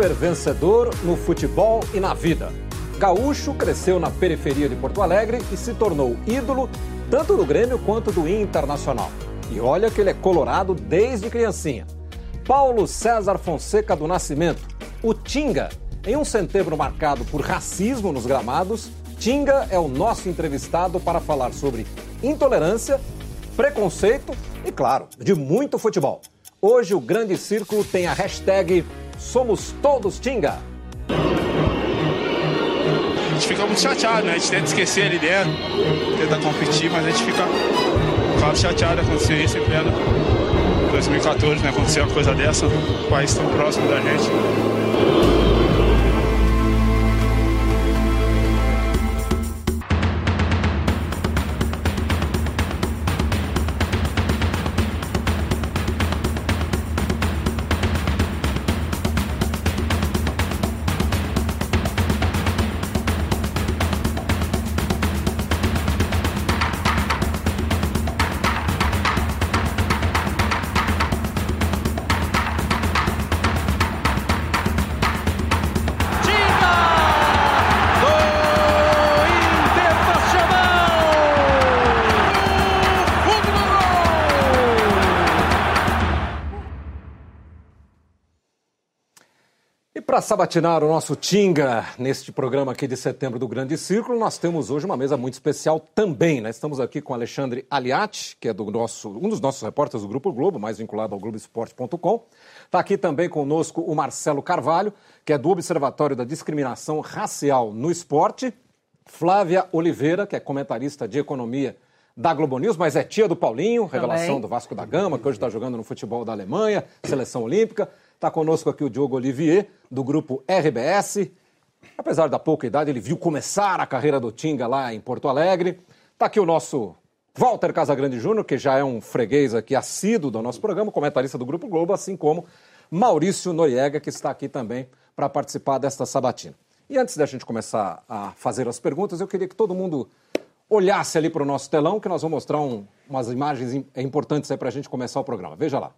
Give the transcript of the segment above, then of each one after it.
super vencedor no futebol e na vida. Gaúcho cresceu na periferia de Porto Alegre e se tornou ídolo tanto do Grêmio quanto do Internacional. E olha que ele é colorado desde criancinha. Paulo César Fonseca do Nascimento, o Tinga. Em um setembro marcado por racismo nos gramados, Tinga é o nosso entrevistado para falar sobre intolerância, preconceito e, claro, de muito futebol. Hoje o Grande Círculo tem a hashtag Somos Todos Tinga. A gente fica muito chateado, né? A gente tenta esquecer ali dentro, tenta competir, mas a gente fica, claro, chateado acontecer isso em pleno 2014, né? Aconteceu uma coisa dessa, um país tão próximo da gente. Sabatinar o nosso Tinga neste programa aqui de setembro do Grande Círculo, nós temos hoje uma mesa muito especial também. Né? Estamos aqui com Alexandre Aliati, que é do nosso, um dos nossos repórteres do Grupo Globo, mais vinculado ao Globoesporte.com. Está aqui também conosco o Marcelo Carvalho, que é do Observatório da Discriminação Racial no Esporte. Flávia Oliveira, que é comentarista de economia da Globo News, mas é tia do Paulinho, revelação também. do Vasco da Gama, que hoje está jogando no futebol da Alemanha, seleção olímpica. Está conosco aqui o Diogo Olivier, do grupo RBS. Apesar da pouca idade, ele viu começar a carreira do Tinga lá em Porto Alegre. Está aqui o nosso Walter Casagrande Júnior, que já é um freguês aqui assíduo do nosso programa, comentarista do Grupo Globo, assim como Maurício Noriega, que está aqui também para participar desta sabatina. E antes da gente começar a fazer as perguntas, eu queria que todo mundo olhasse ali para o nosso telão, que nós vamos mostrar um, umas imagens importantes para a gente começar o programa. Veja lá.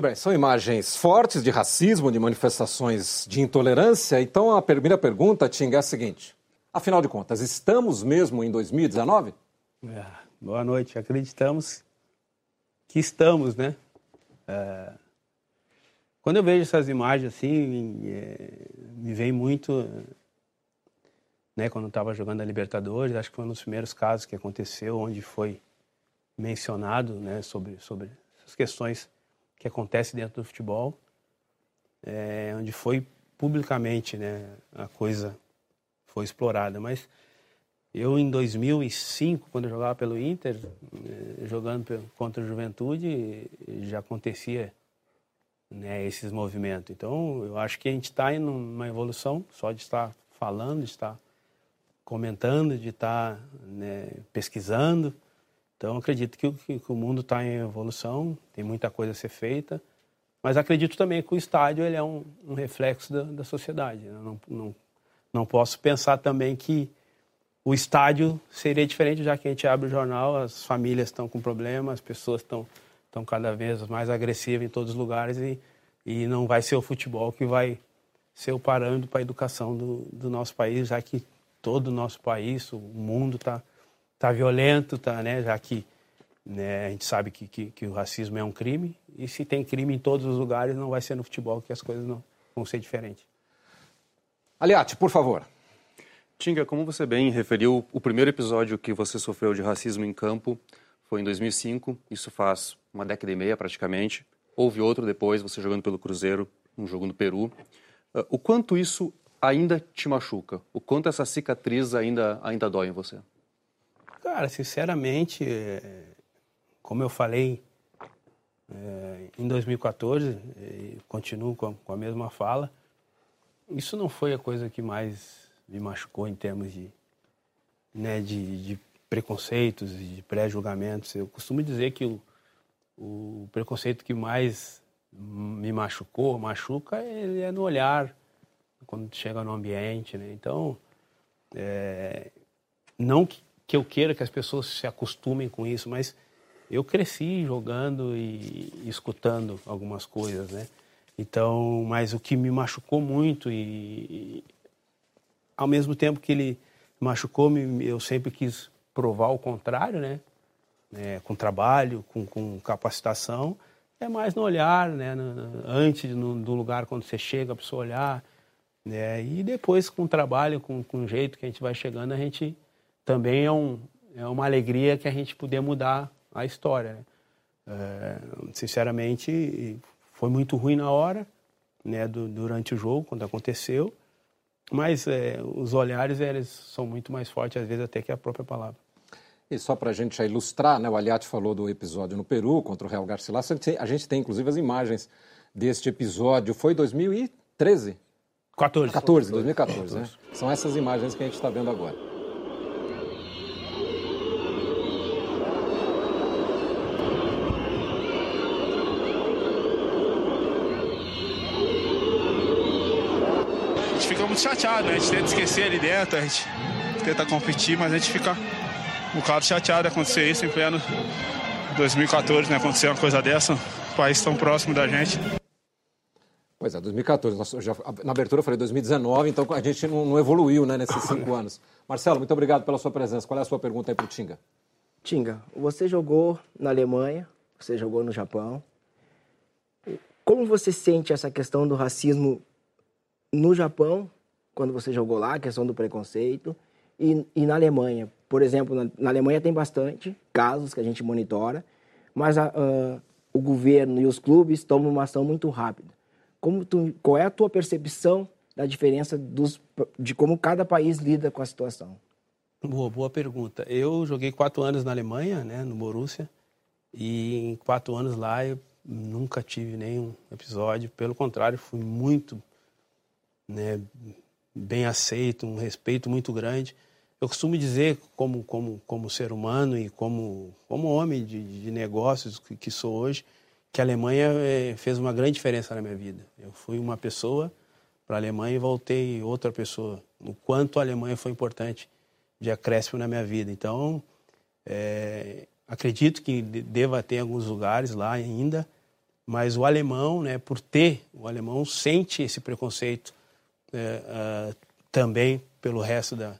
Muito bem, são imagens fortes de racismo, de manifestações de intolerância. Então a primeira pergunta, Ting, é a seguinte: afinal de contas, estamos mesmo em 2019? É, boa noite, acreditamos que estamos, né? É, quando eu vejo essas imagens assim, é, me vem muito, né? Quando eu estava jogando a Libertadores, acho que foi um dos primeiros casos que aconteceu, onde foi mencionado, né, sobre sobre essas questões que acontece dentro do futebol, é, onde foi publicamente né, a coisa foi explorada. Mas eu, em 2005, quando eu jogava pelo Inter, é, jogando contra a Juventude, já acontecia né, esses movimentos. Então, eu acho que a gente está em uma evolução só de estar falando, de estar comentando, de estar né, pesquisando. Então, acredito que, que, o mundo está em evolução, tem muita coisa a ser feita. Mas acredito também que o estádio ele é um, um reflexo da, da sociedade. Né? Não, não, não posso pensar também que o estádio seria diferente, já que a gente abre o jornal, as famílias estão com problemas, as pessoas estão, estão cada vez mais agressivas em todos os lugares e, e não vai ser o futebol que vai ser o parâmetro para a educação do, do nosso país, já que todo o nosso país, o mundo está tá violento, tá, né, já que né, a gente sabe que, que, que, o racismo é um crime e se tem crime em todos os lugares, não vai ser no futebol que as coisas não vão ser diferentes. Aliate, por favor. Tinga, como você bem referiu, o primeiro episódio que você sofreu de racismo em campo foi em 2005, isso faz uma década e meia praticamente. Houve outro depois, você jogando pelo Cruzeiro, um jogo no Peru. Uh, o quanto isso ainda te machuca? O quanto essa cicatriz ainda, ainda dói em você? Cara, sinceramente, como eu falei é, em 2014, continuo com a, com a mesma fala, isso não foi a coisa que mais me machucou em termos de, né, de, de preconceitos e de pré-julgamentos. Eu costumo dizer que o, o preconceito que mais me machucou, machuca, ele é no olhar, quando chega no ambiente, né? Então, é, não que, que eu queira que as pessoas se acostumem com isso, mas eu cresci jogando e, escutando algumas coisas, né? Então, mas o que me machucou muito e, e ao mesmo tempo que ele machucou, me, eu sempre quis provar o contrário, né? É, com trabalho, com, com, capacitação, é mais no olhar, né? No, antes no, do lugar quando você chega, a pessoa olhar, né? E depois com o trabalho, com, com o jeito que a gente vai chegando, a gente também é, um, é uma alegria que a gente poder mudar a história. Né? É, sinceramente, foi muito ruim na hora, né, do, durante o jogo, quando aconteceu, mas é, os olhares eles são muito mais fortes, às vezes, até que a própria palavra. E só para a gente ilustrar, né, o Aliati falou do episódio no Peru contra o Real Garcilaso. A gente tem, inclusive, as imagens deste episódio. Foi 2013? 14. 14, 2014, né? São essas imagens que a gente está vendo agora. muito chateado, né? A gente tenta esquecer ali dentro, a gente tenta competir, mas a gente fica um bocado chateado de acontecer isso em pleno 2014, né? Acontecer uma coisa dessa, o país tão próximo da gente. Pois é, 2014. Nós já, na abertura eu falei 2019, então a gente não, não evoluiu né, nesses cinco anos. Marcelo, muito obrigado pela sua presença. Qual é a sua pergunta aí para o Tinga? Tinga, você jogou na Alemanha, você jogou no Japão. Como você sente essa questão do racismo no Japão quando você jogou lá, a questão do preconceito, e, e na Alemanha. Por exemplo, na, na, Alemanha tem bastante casos que a gente monitora, mas a, o governo e os clubes tomam uma ação muito rápida. Como tu, qual é a tua percepção da diferença dos, de como cada país lida com a situação? Boa, boa pergunta. Eu joguei quatro anos na Alemanha, né, no Borussia, e em quatro anos lá eu nunca tive nenhum episódio. Pelo contrário, fui muito né, bem aceito, um respeito muito grande. Eu costumo dizer, como, como, como ser humano e como, como homem de, de negócios que, que, sou hoje, que a Alemanha é, fez uma grande diferença na minha vida. Eu fui uma pessoa para a Alemanha e voltei outra pessoa. O quanto a Alemanha foi importante de acréscimo na minha vida. Então, é, acredito que deva ter alguns lugares lá ainda, mas o alemão, né, por ter, o alemão sente esse preconceito é, também pelo resto da,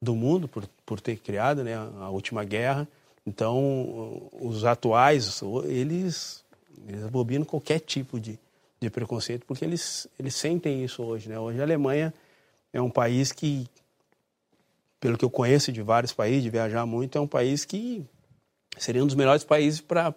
do mundo, por, por ter criado né, a última guerra. Então, os atuais, eles, eles abobinam qualquer tipo de, de preconceito, porque eles, eles sentem isso hoje. Né? Hoje a Alemanha é um país que, pelo que eu conheço de vários países, de viajar muito, é um país que seria um dos melhores países para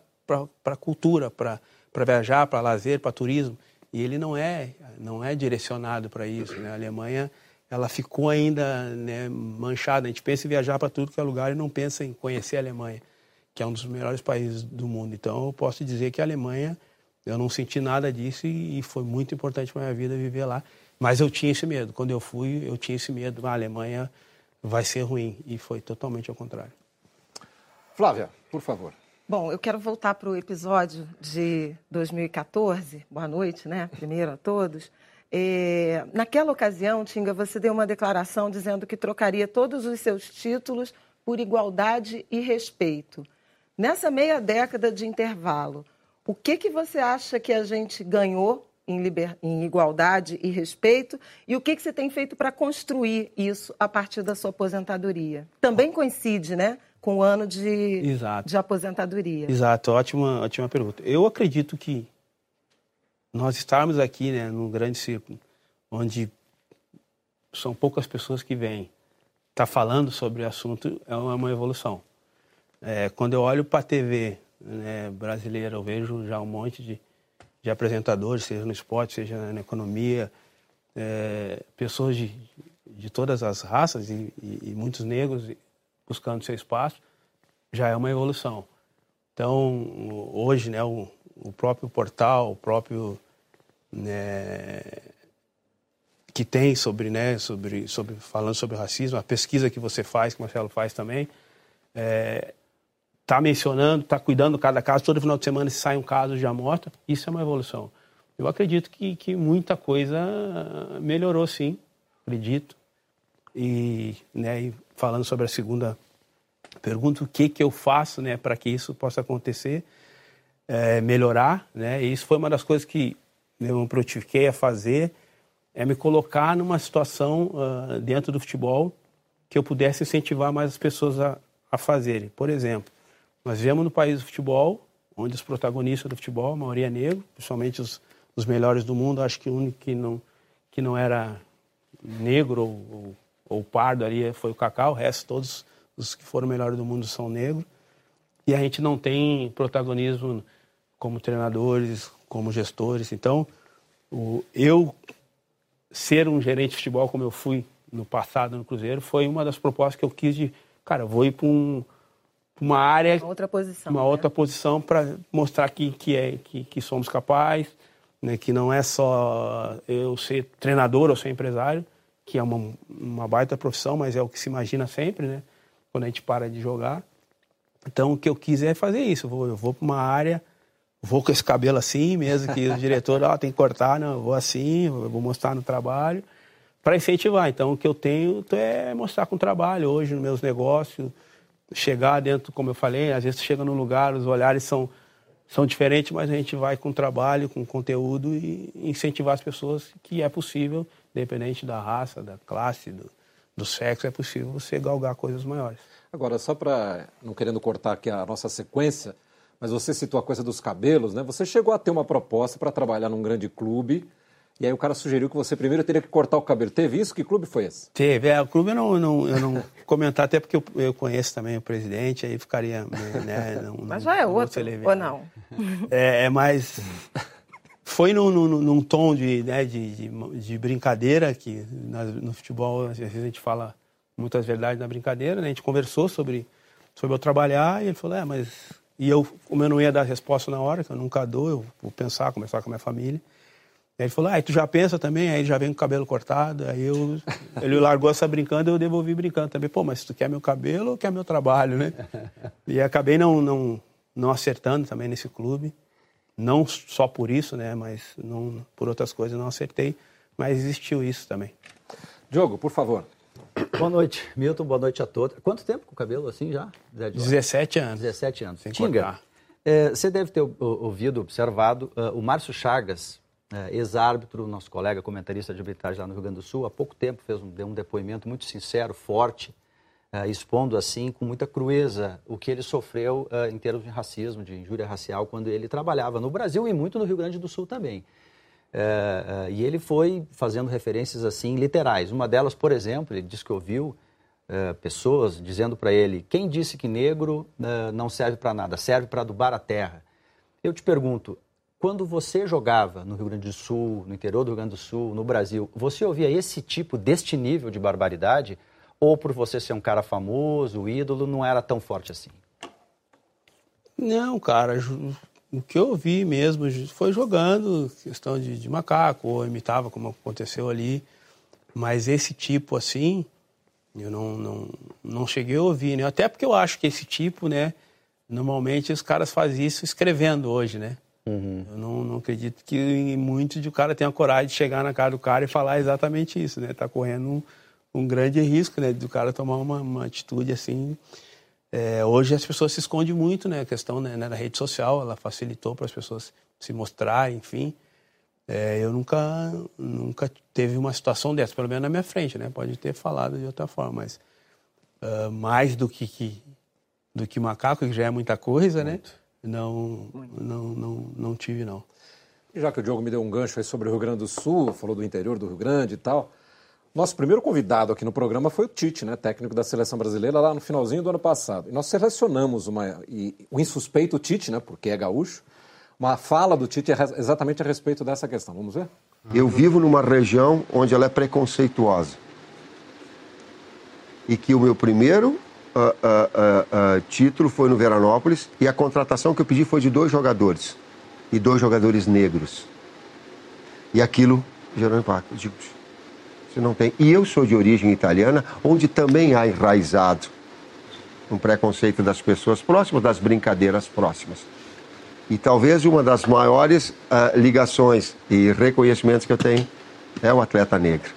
cultura, para viajar, para lazer, para turismo e ele não é não é direcionado para isso. Né? A Alemanha ela ficou ainda né, manchada. A gente pensa em viajar para tudo que é lugar e não pensa em conhecer a Alemanha, que é um dos melhores países do mundo. Então eu posso dizer que a Alemanha eu não senti nada disso e, foi muito importante para minha vida viver lá. Mas eu tinha esse medo. Quando eu fui, eu tinha esse medo. A Alemanha vai ser ruim. E foi totalmente ao contrário. Flávia, por favor. Bom, eu quero voltar para o episódio de 2014. Boa noite, né? Primeiro a todos. É, naquela ocasião, Tinga, você deu uma declaração dizendo que trocaria todos os seus títulos por igualdade e respeito. Nessa meia década de intervalo, o que, que você acha que a gente ganhou em, liber... em igualdade e respeito e o que, que você tem feito para construir isso a partir da sua aposentadoria? Também coincide, né? Com o ano de, Exato. de aposentadoria. Exato, ótima, ótima pergunta. Eu acredito que nós estarmos aqui, né, num grande círculo, onde são poucas pessoas que vêm, tá falando sobre o assunto, é uma evolução. É, quando eu olho para a TV né, brasileira, eu vejo já um monte de, de apresentadores, seja no esporte, seja na economia, é, pessoas de, de todas as raças e, e, e muitos negros buscando seu espaço, já é uma evolução. Então, hoje, né, o, o próprio portal, o próprio né, que tem sobre, né, sobre, sobre falando sobre racismo, a pesquisa que você faz, que o Marcelo faz também, está é, tá mencionando, está cuidando cada caso. Todo final de semana se sai um caso de amostra. Isso é uma evolução. Eu acredito que, que muita coisa melhorou, sim. Acredito. E, né, e falando sobre a segunda pergunta, o que, que eu faço né, para que isso possa acontecer, é, melhorar. Né? E isso foi uma das coisas que eu me prontifiquei a fazer, é me colocar numa situação uh, dentro do futebol que eu pudesse incentivar mais as pessoas a, a fazerem. Por exemplo, nós vivemos no país do futebol, onde os protagonistas do futebol, a maioria é negro, principalmente os, os melhores do mundo, acho que o único que não, que não era negro ou, ou, ou pardo ali foi o Cacau, o resto todos os que foram melhores do mundo são negros. E a gente não tem protagonismo como treinadores, como gestores. Então, o, eu ser um gerente de futebol como eu fui no passado no Cruzeiro foi uma das propostas que eu quis de, cara, vou ir para um, uma área, uma outra posição, uma né? outra posição para mostrar que que é que, que somos capazes, né, que não é só eu ser treinador ou ser empresário, que é uma, uma baita profissão, mas é o que se imagina sempre, né? quando a gente para de jogar. Então, o que eu quis é fazer isso. Eu vou, vou para uma área, vou com esse cabelo assim, mesmo que o diretor ó, tem que cortar, não, eu vou assim, eu vou mostrar no trabalho, para incentivar. Então, o que eu tenho é mostrar com o trabalho hoje nos meus negócios, chegar dentro, como eu falei, às vezes chega num lugar, os olhares são, são diferentes, mas a gente vai com trabalho, com conteúdo e incentivar as pessoas que é possível, independente da raça, da classe, do, do sexo, é possível você galgar coisas maiores. Agora, só para, não querendo cortar aqui a nossa sequência, mas você citou a coisa dos cabelos, né? Você chegou a ter uma proposta para trabalhar num grande clube, e aí o cara sugeriu que você primeiro teria que cortar o cabelo. Teve isso? Que clube foi esse? Teve. É, o clube eu não, não, eu não comentar, até porque eu, eu, conheço também o presidente, aí ficaria... Né, não, mas já é outro, ou não? É, é mais... Foi num, num, num tom de, né, de, de, de, brincadeira, que no futebol às vezes a gente fala muitas verdades na brincadeira, né? a gente conversou sobre, sobre eu trabalhar e ele falou, é, mas... E eu, como eu não ia dar resposta na hora, que eu nunca dou, eu vou pensar, conversar com a minha família. Aí ele falou, ah, e tu já pensa também? Aí ele já vem com o cabelo cortado. Aí eu, ele largou essa brincando eu devolvi brincando também. Pô, mas tu quer meu cabelo ou quer meu trabalho, né? E acabei não, não, não acertando também nesse clube. Não só por isso, né, mas não, por outras coisas não acertei, mas existiu isso também. Diogo, por favor. Boa noite, Milton, boa noite a todos. Quanto tempo com o cabelo assim já? 17 anos. 17 anos. Sem Tinga, é, você deve ter ouvido, observado, uh, o Márcio Chagas, uh, ex-árbitro, nosso colega comentarista de arbitragem lá no Rio Grande do Sul, há pouco tempo fez um, deu um depoimento muito sincero, forte, uh, expondo assim com muita crueza o que ele sofreu uh, em termos de racismo, de injúria racial, quando ele trabalhava no Brasil e muito no Rio Grande do Sul também. Uh, e ele foi fazendo referências assim literais. Uma delas, por exemplo, ele disse que ouviu pessoas dizendo para ele: quem disse que negro não serve para nada, serve para adubar a terra. Eu te pergunto, quando você jogava no Rio Grande do Sul, no interior do Rio Grande do Sul, no Brasil, você ouvia esse tipo, deste nível de barbaridade? Ou por você ser um cara famoso, ídolo, não era tão forte assim? Não, cara, o que eu vi mesmo foi jogando questão de, de macaco, ou imitava como aconteceu ali. Mas esse tipo assim, eu não, não, não cheguei a ouvir, né? Até porque eu acho que esse tipo, né, Normalmente os caras fazem isso escrevendo hoje, né? Uhum. Eu não, não, acredito que muito de o cara tenha coragem de chegar na cara do cara e falar exatamente isso, né? Tá correndo um, um grande risco, né? Do cara tomar uma, uma atitude assim. É, hoje as pessoas se escondem muito, né? A questão né, na rede social, ela facilitou para as pessoas se mostrar, enfim. É, eu nunca, nunca teve uma situação dessa, pelo menos na minha frente, né? Pode ter falado de outra forma, mas uh, mais do que, que, do que macaco, que já é muita coisa, né? muito. né? Não, não, não, não tive, não. Já que o Diogo me deu um gancho aí sobre o Rio Grande do Sul, falou do interior do Rio Grande e tal, nosso primeiro convidado aqui no programa foi o Tite, né, técnico da seleção brasileira, lá no finalzinho do ano passado. E nós selecionamos uma, e, o insuspeito Tite, né, porque é gaúcho, uma fala do Tite exatamente a respeito dessa questão. Vamos ver? Eu vivo numa região onde ela é preconceituosa. E que o meu primeiro uh, uh, uh, título foi no Veranópolis e a contratação que eu pedi foi de dois jogadores. E dois jogadores negros. E aquilo gerou impacto. Eu digo, você não tem. E eu sou de origem italiana, onde também há enraizado um preconceito das pessoas próximas, das brincadeiras próximas. E talvez uma das maiores uh, ligações e reconhecimentos que eu tenho é o atleta negro.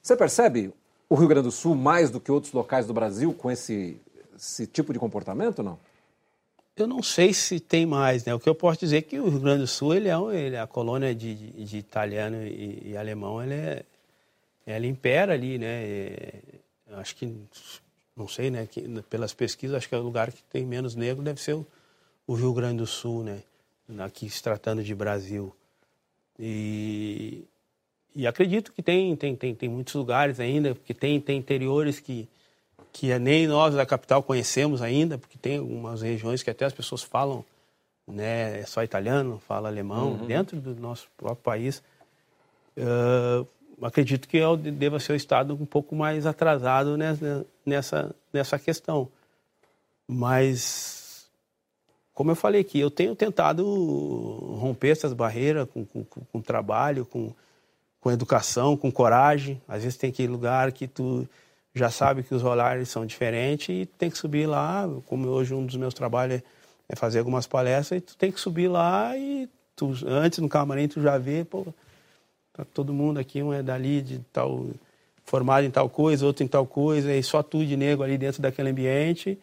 Você percebe o Rio Grande do Sul mais do que outros locais do Brasil com esse, esse tipo de comportamento, não? Eu não sei se tem mais, né? O que eu posso dizer é que o Rio Grande do Sul, ele é, ele, a colônia de, de, de italiano e, e, alemão, ele é, ela impera ali, né? E, acho que, não sei, né? Que, pelas pesquisas, acho que é o lugar que tem menos negro deve ser o, o Rio Grande do Sul, né? Aqui se tratando de Brasil. E, e acredito que tem, tem, tem, tem muitos lugares ainda, porque tem, tem interiores que, que nem nós da capital conhecemos ainda, porque tem algumas regiões que até as pessoas falam né, é só italiano, fala alemão, uhum. dentro do nosso próprio país. Uh, acredito que deva ser o Estado um pouco mais atrasado nessa, nessa, nessa questão. Mas como eu falei aqui, eu tenho tentado romper essas barreiras com, com, com trabalho, com, com educação, com coragem. Às vezes tem que ir lugar que tu já sabe que os horários são diferentes e tem que subir lá. Como hoje um dos meus trabalhos é fazer algumas palestras, e tu tem que subir lá e tu, antes no camarim tu já vê, pô, tá todo mundo aqui, um é dali de tal, formado em tal coisa, outro em tal coisa, e só tu de nego ali dentro daquele ambiente.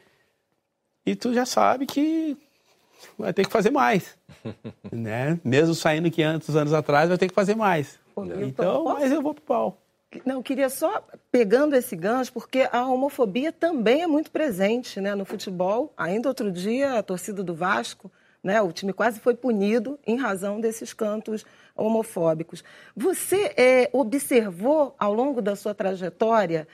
E tu já sabe que vai ter que fazer mais. né? Mesmo saindo 500 anos atrás, vai ter que fazer mais. Então, mas eu vou pro pau. Não, queria só pegando esse gancho, porque a homofobia também é muito presente né, no futebol. Ainda outro dia, a torcida do Vasco, né, o time quase foi punido em razão desses cantos homofóbicos. Você é, observou ao longo da sua trajetória,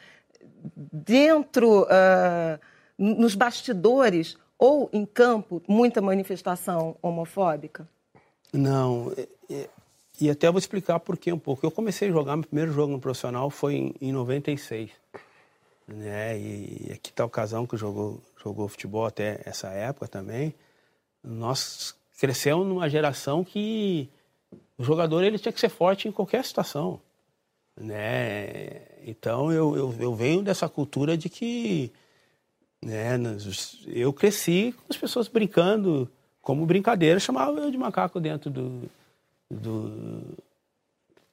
dentro, uh, nos bastidores, ou em campo muita manifestação homofóbica? Não, e, até vou explicar por quê um pouco. Eu comecei a jogar, meu primeiro jogo no profissional foi em, em 96. Né? E aqui está o Casão que jogou, jogou futebol até essa época também. Nós crescemos numa geração que o jogador ele tinha que ser forte em qualquer situação. Né? Então eu, eu, eu venho dessa cultura de que né? Eu cresci com as pessoas brincando, como brincadeira, chamavam eu de macaco dentro do, do,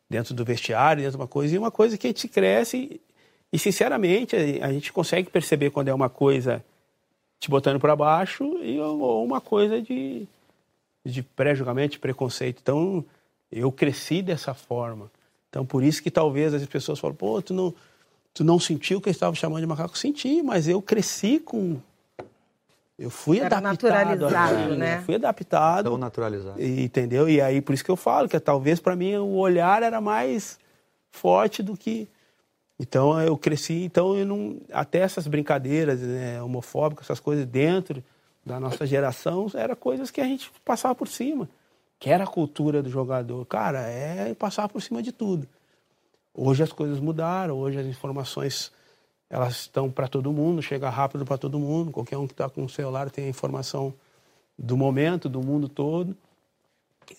dentro do vestiário, dentro de uma coisa, e uma coisa que a gente cresce e, sinceramente, a gente consegue perceber quando é uma coisa te botando para baixo e ou uma coisa de, de pré-julgamento, de preconceito. Então, eu cresci dessa forma. Então, por isso que talvez as pessoas falam, pô, tu não, Tu não sentiu que eu estava chamando de macaco? Senti, mas eu cresci com. Eu fui Era adaptado. Naturalizado, né? Fui adaptado. Tão naturalizado. Entendeu? E aí, por isso que eu falo que talvez para mim o olhar era mais forte do que. Então eu cresci, então eu não. Até essas brincadeiras né, homofóbicas, essas coisas dentro da nossa geração, eram coisas que a gente passava por cima. Que era a cultura do jogador. Cara, é passar por cima de tudo. Hoje as coisas mudaram, hoje as informações elas estão para todo mundo, chega rápido para todo mundo, qualquer um que está com o celular tem a informação do momento, do mundo todo.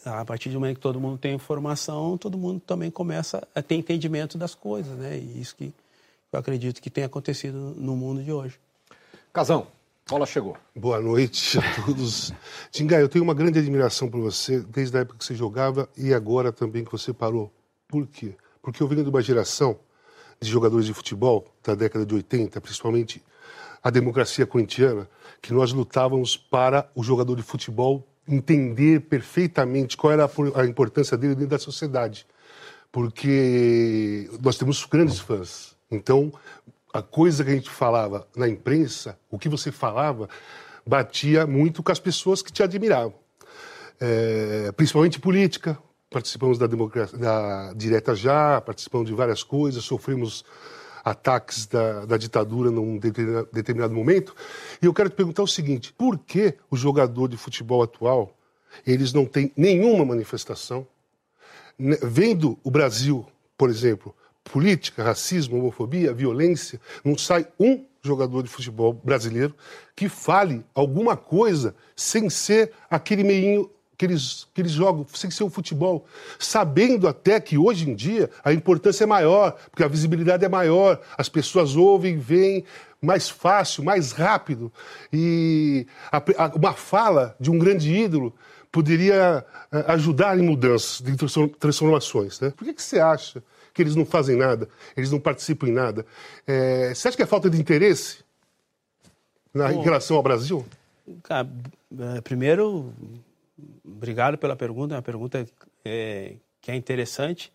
A partir do momento que todo mundo tem informação, todo mundo também começa a ter entendimento das coisas, né? E isso que eu acredito que tem acontecido no mundo de hoje. Casão, Bola chegou. Boa noite a todos. Tinga, eu tenho uma grande admiração por você, desde a época que você jogava e agora também que você parou. Por quê? Porque eu venho de uma geração de jogadores de futebol da década de 80, principalmente a democracia corintiana, que nós lutávamos para o jogador de futebol entender perfeitamente qual era a importância dele dentro da sociedade. Porque nós temos grandes fãs. Então, a coisa que a gente falava na imprensa, o que você falava, batia muito com as pessoas que te admiravam. É, principalmente política, participamos da, da Direta Já, participamos de várias coisas, sofremos ataques da, da, ditadura num determinado momento. E eu quero te perguntar o seguinte: por que o jogador de futebol atual eles não têm nenhuma manifestação? Vendo o Brasil, por exemplo, política, racismo, homofobia, violência, não sai um jogador de futebol brasileiro que fale alguma coisa sem ser aquele meinho que eles, que eles jogam, sem ser o futebol, sabendo até que hoje em dia a importância é maior, porque a visibilidade é maior, as pessoas ouvem, veem mais fácil, mais rápido. E a, a, uma fala de um grande ídolo poderia eh, ajudar em mudanças, em transformações. Né? Por que, que você acha que eles não fazem nada, eles não participam em nada. É, você acha que é falta de interesse na, Bom, em relação ao Brasil? Cara, é, primeiro, obrigado pela pergunta, é uma pergunta é, que é interessante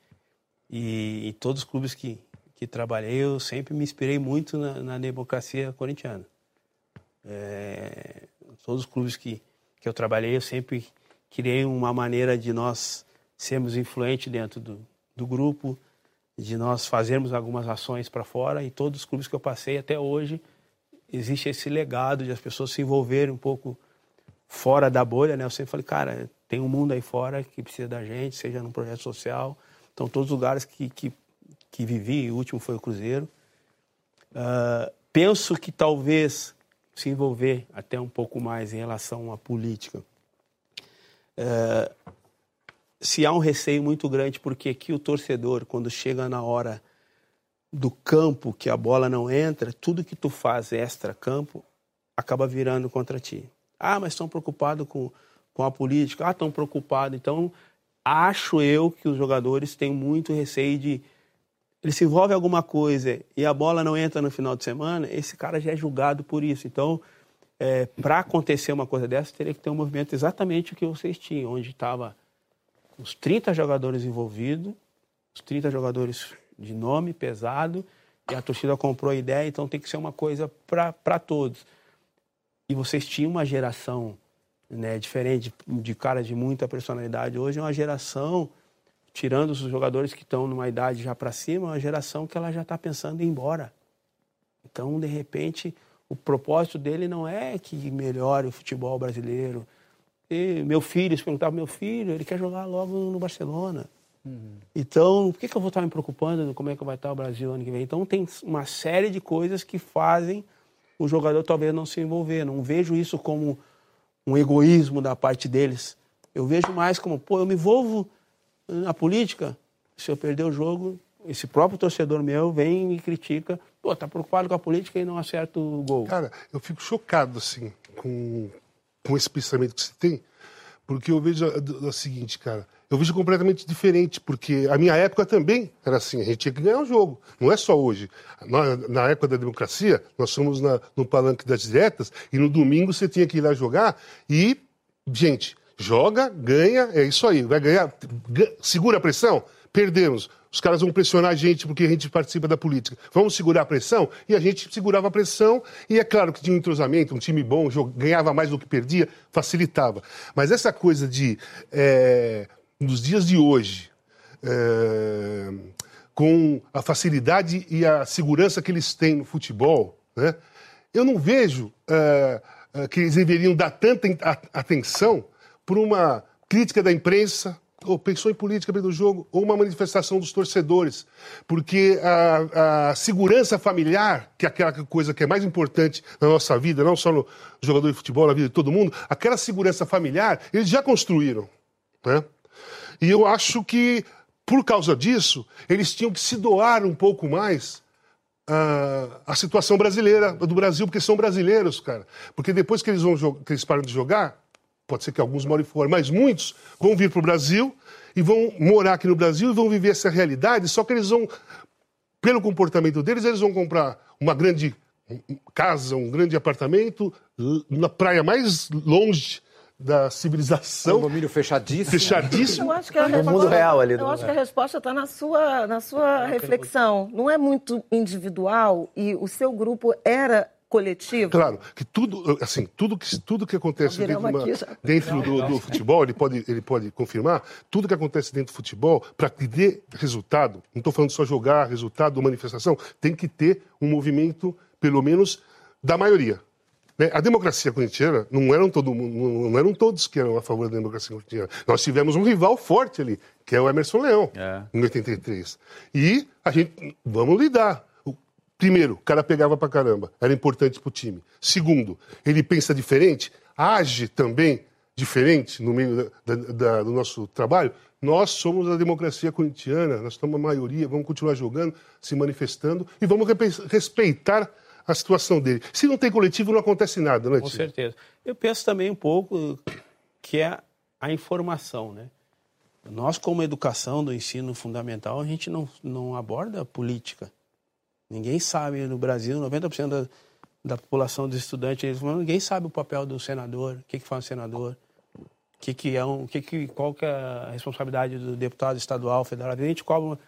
e em todos os clubes que, que trabalhei eu sempre me inspirei muito na, na democracia corintiana. É, todos os clubes que, que eu trabalhei eu sempre criei uma maneira de nós sermos influentes dentro do, do grupo, de nós fazermos algumas ações para fora e todos os clubes que eu passei até hoje existe esse legado de as pessoas se envolverem um pouco fora da bolha, né? Eu sempre falei, cara, tem um mundo aí fora que precisa da gente, seja num projeto social. Então, todos os lugares que, que, que vivi, o último foi o Cruzeiro. Uh, penso que talvez se envolver até um pouco mais em relação à política. Uh, se há um receio muito grande, porque aqui o torcedor, quando chega na hora do campo, que a bola não entra, tudo que tu faz extra-campo acaba virando contra ti. Ah, mas estão preocupados com, com a política. Ah, estão preocupados. Então, acho eu que os jogadores têm muito receio de. Ele se envolve em alguma coisa e a bola não entra no final de semana, esse cara já é julgado por isso. Então, é, para acontecer uma coisa dessa, teria que ter um movimento exatamente o que vocês tinham, onde estava os 30 jogadores envolvidos, os 30 jogadores de nome pesado, e a torcida comprou a ideia, então tem que ser uma coisa para todos. E vocês tinham uma geração né, diferente, de, de caras de muita personalidade. Hoje é uma geração, tirando os jogadores que estão numa idade já para cima, é uma geração que ela já está pensando em ir embora. Então, de repente, o propósito dele não é que melhore o futebol brasileiro, e meu filho, se perguntava, meu filho, ele quer jogar logo no Barcelona. Uhum. Então, por que, que eu vou estar me preocupando como é que vai estar o Brasil ano que vem? Então, tem uma série de coisas que fazem o jogador talvez não se envolver. Não vejo isso como um egoísmo da parte deles. Eu vejo mais como, pô, eu me envolvo na política, se eu perder o jogo, esse próprio torcedor meu vem e me critica, pô, tá preocupado com a política e não acerta o gol. Cara, eu fico chocado, assim, com, com esse pensamento que você tem, porque eu vejo o seguinte, cara, eu vejo completamente diferente, porque a minha época também era assim, a gente tinha que ganhar o jogo, não é só hoje. Na, na época da democracia, nós somos na, no palanque das diretas, e no domingo você tinha que ir lá jogar, e, gente, joga, ganha, é isso aí, vai ganhar, segura a pressão, perdemos. Os caras vão pressionar a gente porque a gente participa da política. Vamos segurar a pressão? E a gente segurava a pressão, e é claro que tinha um entrosamento, um time bom, ganhava mais do que perdia, facilitava. Mas essa coisa de, é, nos dias de hoje, é, com a facilidade e a segurança que eles têm no futebol, né, eu não vejo é, é que eles deveriam dar tanta atenção por uma crítica da imprensa, ou pensou em política do jogo, ou uma manifestação dos torcedores. Porque a, a, segurança familiar, que é aquela coisa que é mais importante na nossa vida, não só no jogador de futebol, na vida de todo mundo, aquela segurança familiar, eles já construíram. Né? E eu acho que, por causa disso, eles tinham que se doar um pouco mais a, a situação brasileira, do Brasil, porque são brasileiros, cara. Porque depois que eles, vão que eles param de jogar, pode ser que alguns morem fora, mas muitos vão vir para o Brasil e vão morar aqui no Brasil e vão viver essa realidade, só que eles vão, pelo comportamento deles, eles vão comprar uma grande casa, um grande apartamento na praia mais longe da civilização. Um domínio fechadíssimo. Fechadíssimo. Eu acho que a No resposta, mundo real ali. Eu acho que a resposta está na sua, na sua reflexão. Não é muito individual e o seu grupo era coletivo. Claro, que tudo, assim, tudo que, tudo que acontece dentro, uma- dentro do, do futebol, ele pode, ele pode confirmar, tudo que acontece dentro do futebol, para que dê resultado, não estou falando só jogar, resultado, manifestação, tem que ter um movimento, pelo menos, da maioria. A democracia corintiana não eram, todo mundo, não eram todos que eram a favor da democracia corintiana. Nós tivemos um rival forte ali, que é o Emerson Leão, É. em 83. E a gente, vamos lidar. Primeiro, o cara pegava pra caramba, era importante pro time. Segundo, ele pensa diferente, age também diferente no meio da- da- da- do nosso trabalho. Nós somos a democracia corintiana, nós estamos a maioria, vamos continuar jogando, se manifestando e vamos respeitar a situação dele. Se não tem coletivo, não acontece nada, não é, Com certeza. Eu penso também um pouco que é a informação, né? Nós, como educação do ensino fundamental, a gente não, não aborda política. Ninguém sabe no Brasil, 90% da, da população dos estudantes, ninguém sabe o papel do senador, o que, que faz o senador, o que, que é um, que que, qual que é a responsabilidade do deputado estadual, federal. A gente cobra